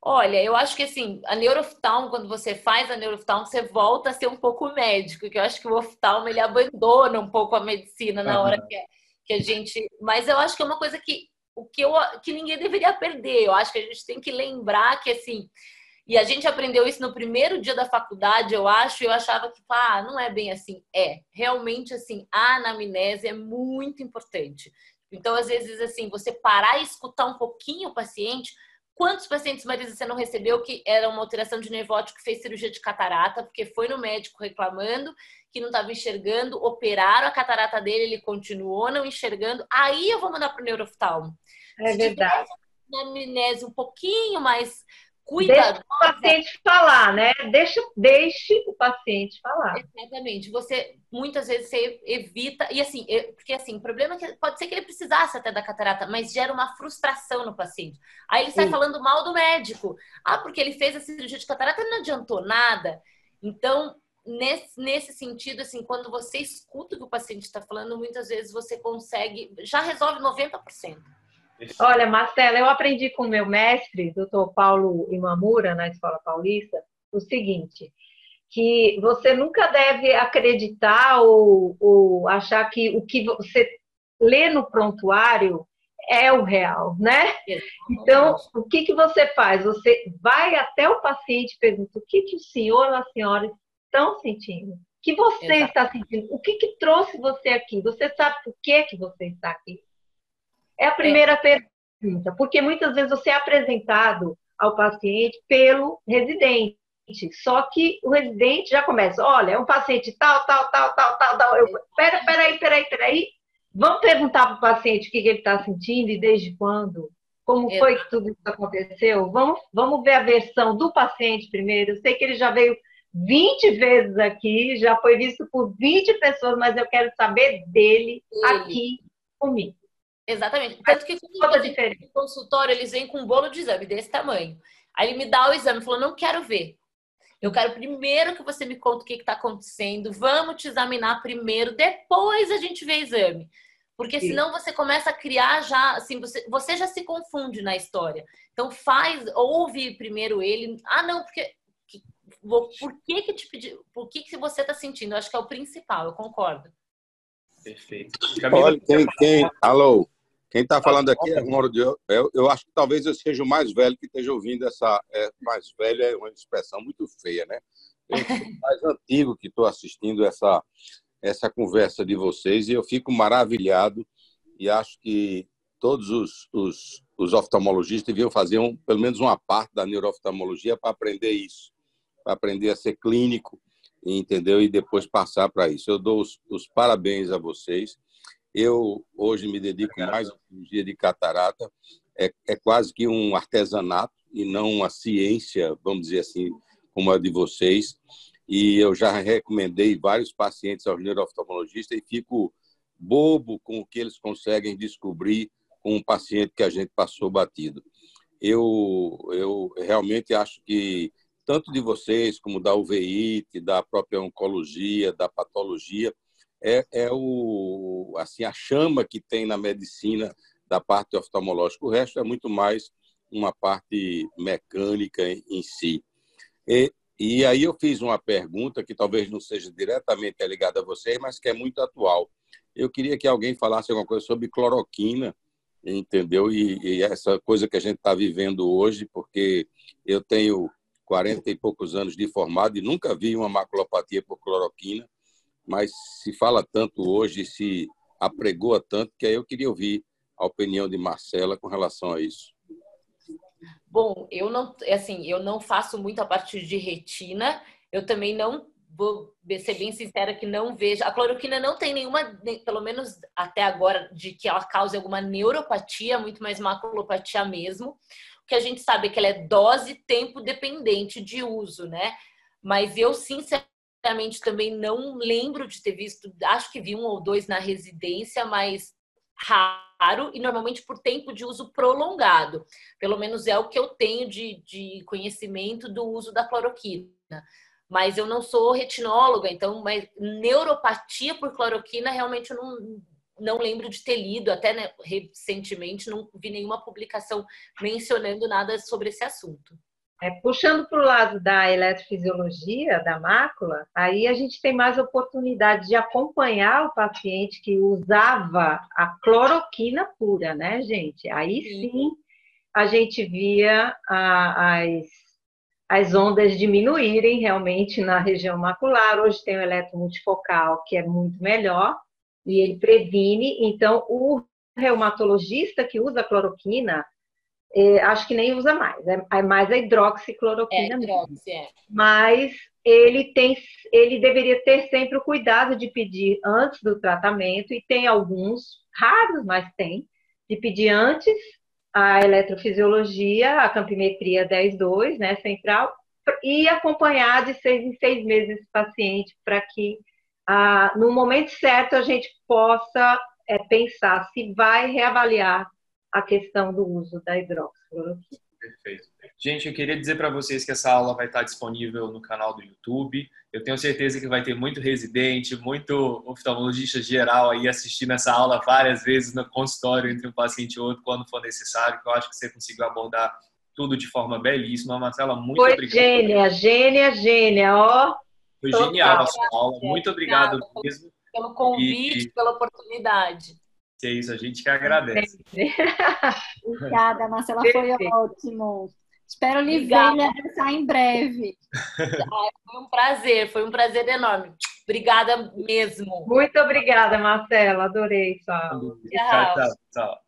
Olha, eu acho que assim, a neuroftalmo, quando você faz a neuroftalmo, você volta a ser um pouco médico, que eu acho que o oftalmo ele abandona um pouco a medicina na hora que, é que a gente. Mas eu acho que é uma coisa que o que, eu, que ninguém deveria perder. Eu acho que a gente tem que lembrar que assim. E a gente aprendeu isso no primeiro dia da faculdade, eu acho, e eu achava que, ah, não é bem assim. É, realmente, assim, a anamnese é muito importante. Então, às vezes, assim, você parar e escutar um pouquinho o paciente, Quantos pacientes, Marisa, você não recebeu que era uma alteração de nervótico que fez cirurgia de catarata, porque foi no médico reclamando que não estava enxergando, operaram a catarata dele, ele continuou não enxergando, aí eu vou mandar para o neuroftalmo. É Se verdade. Uma amnésia um pouquinho mais cuidadosa. Deixa o paciente falar, né? Deixa, deixe o paciente falar. Exatamente. Você muitas vezes você evita e assim, porque assim, o problema é que pode ser que ele precisasse até da catarata, mas gera uma frustração no paciente. Aí ele sai Sim. falando mal do médico. Ah, porque ele fez a cirurgia de catarata e não adiantou nada. Então, nesse, nesse sentido, assim, quando você escuta o que o paciente está falando, muitas vezes você consegue, já resolve 90%. Olha, Marcela, eu aprendi com o meu mestre, doutor Paulo Imamura, na Escola Paulista, o seguinte, que você nunca deve acreditar ou, ou achar que o que você lê no prontuário é o real, né? Então, o que, que você faz? Você vai até o paciente e pergunta o que, que o senhor ou a senhora estão sentindo? O que você Exato. está sentindo? O que, que trouxe você aqui? Você sabe por que, que você está aqui? É a primeira é. pergunta, porque muitas vezes você é apresentado ao paciente pelo residente. Só que o residente já começa, olha, é um paciente tal, tal, tal, tal, tal, tal. Eu, pera, peraí, peraí, peraí. Vamos perguntar para o paciente o que, que ele está sentindo e desde quando? Como foi que tudo isso aconteceu? Vamos, vamos ver a versão do paciente primeiro. Eu sei que ele já veio 20 vezes aqui, já foi visto por 20 pessoas, mas eu quero saber dele ele. aqui comigo. Exatamente. Tanto que quando no consultório, eles vêm com um bolo de exame desse tamanho. Aí ele me dá o exame, falou: não quero ver. Eu quero primeiro que você me conte o que está acontecendo. Vamos te examinar primeiro, depois a gente vê o exame. Porque Sim. senão você começa a criar já, assim, você, você já se confunde na história. Então faz, ouve primeiro ele. Ah, não, porque que, vou, por que que te pedi, por que que você está sentindo? Eu acho que é o principal, eu concordo. Perfeito. Olha, quem, quem, alô, quem está falando aqui é Mauro Diogo. Eu, eu acho que talvez eu seja o mais velho que esteja ouvindo essa. É, mais velho é uma expressão muito feia, né? Eu sou o mais antigo que estou assistindo essa, essa conversa de vocês e eu fico maravilhado e acho que todos os, os, os oftalmologistas deviam fazer um, pelo menos uma parte da neurooftalmologia para aprender isso, para aprender a ser clínico, entendeu? E depois passar para isso. Eu dou os, os, parabéns a vocês. Eu hoje me dedico mais à cirurgia de catarata. É, é quase que um artesanato e não uma ciência, vamos dizer assim, como a de vocês. E eu já recomendei vários pacientes aos neurooftalmologistas e fico bobo com o que eles conseguem descobrir com um paciente que a gente passou batido. Eu, eu realmente acho que tanto de vocês como da UVI, da própria oncologia, da patologia, é, é o assim a chama que tem na medicina da parte oftalmológica. O resto é muito mais uma parte mecânica em si. E, e aí eu fiz uma pergunta que talvez não seja diretamente ligada a vocês, mas que é muito atual. Eu queria que alguém falasse alguma coisa sobre cloroquina, entendeu? E, e essa coisa que a gente está vivendo hoje, porque eu tenho 40 e poucos anos de formado e nunca vi uma maculopatia por cloroquina, mas se fala tanto hoje, se apregoa tanto, que aí eu queria ouvir a opinião de Marcela com relação a isso. Bom, eu não, assim, eu não faço muito a partir de retina. Eu também não vou ser bem sincera que não vejo. A cloroquina não tem nenhuma, pelo menos até agora, de que ela cause alguma neuropatia, muito mais maculopatia mesmo. O que a gente sabe é que ela é dose tempo dependente de uso, né? Mas eu, sinceramente, também não lembro de ter visto, acho que vi um ou dois na residência, mas raro e normalmente por tempo de uso prolongado. Pelo menos é o que eu tenho de, de conhecimento do uso da cloroquina. Mas eu não sou retinóloga, então, mas neuropatia por cloroquina realmente eu não, não lembro de ter lido, até né, recentemente não vi nenhuma publicação mencionando nada sobre esse assunto. É, puxando para o lado da eletrofisiologia da mácula, aí a gente tem mais oportunidade de acompanhar o paciente que usava a cloroquina pura, né, gente? Aí sim a gente via a, as, as ondas diminuírem realmente na região macular. Hoje tem o eletromultifocal, que é muito melhor, e ele previne. Então, o reumatologista que usa cloroquina, é, acho que nem usa mais, é, é mais a hidroxicloroquina. É, hidroxi, é. Mas ele tem, ele deveria ter sempre o cuidado de pedir antes do tratamento, e tem alguns, raros, mas tem, de pedir antes a eletrofisiologia, a campimetria 10-2, né, central, e acompanhar de seis em seis meses esse paciente para que ah, no momento certo a gente possa é, pensar se vai reavaliar a questão do uso da hidroxicloroquina. Perfeito. Gente, eu queria dizer para vocês que essa aula vai estar disponível no canal do YouTube. Eu tenho certeza que vai ter muito residente, muito oftalmologista geral aí assistindo essa aula várias vezes no consultório entre um paciente e outro, quando for necessário, que eu acho que você conseguiu abordar tudo de forma belíssima. Marcela, muito Foi obrigado. Gênia, gênia, gênia, ó. Foi Total. genial a sua aula. Muito obrigado mesmo. Pelo convite, e... pela oportunidade. É isso, a gente que agradece. Obrigada, Marcela, foi ótimo. Espero lhe ver e abraçar em breve. foi um prazer, foi um prazer enorme. Obrigada mesmo. Muito obrigada, Marcela. Adorei aula. Tchau, tchau. tchau.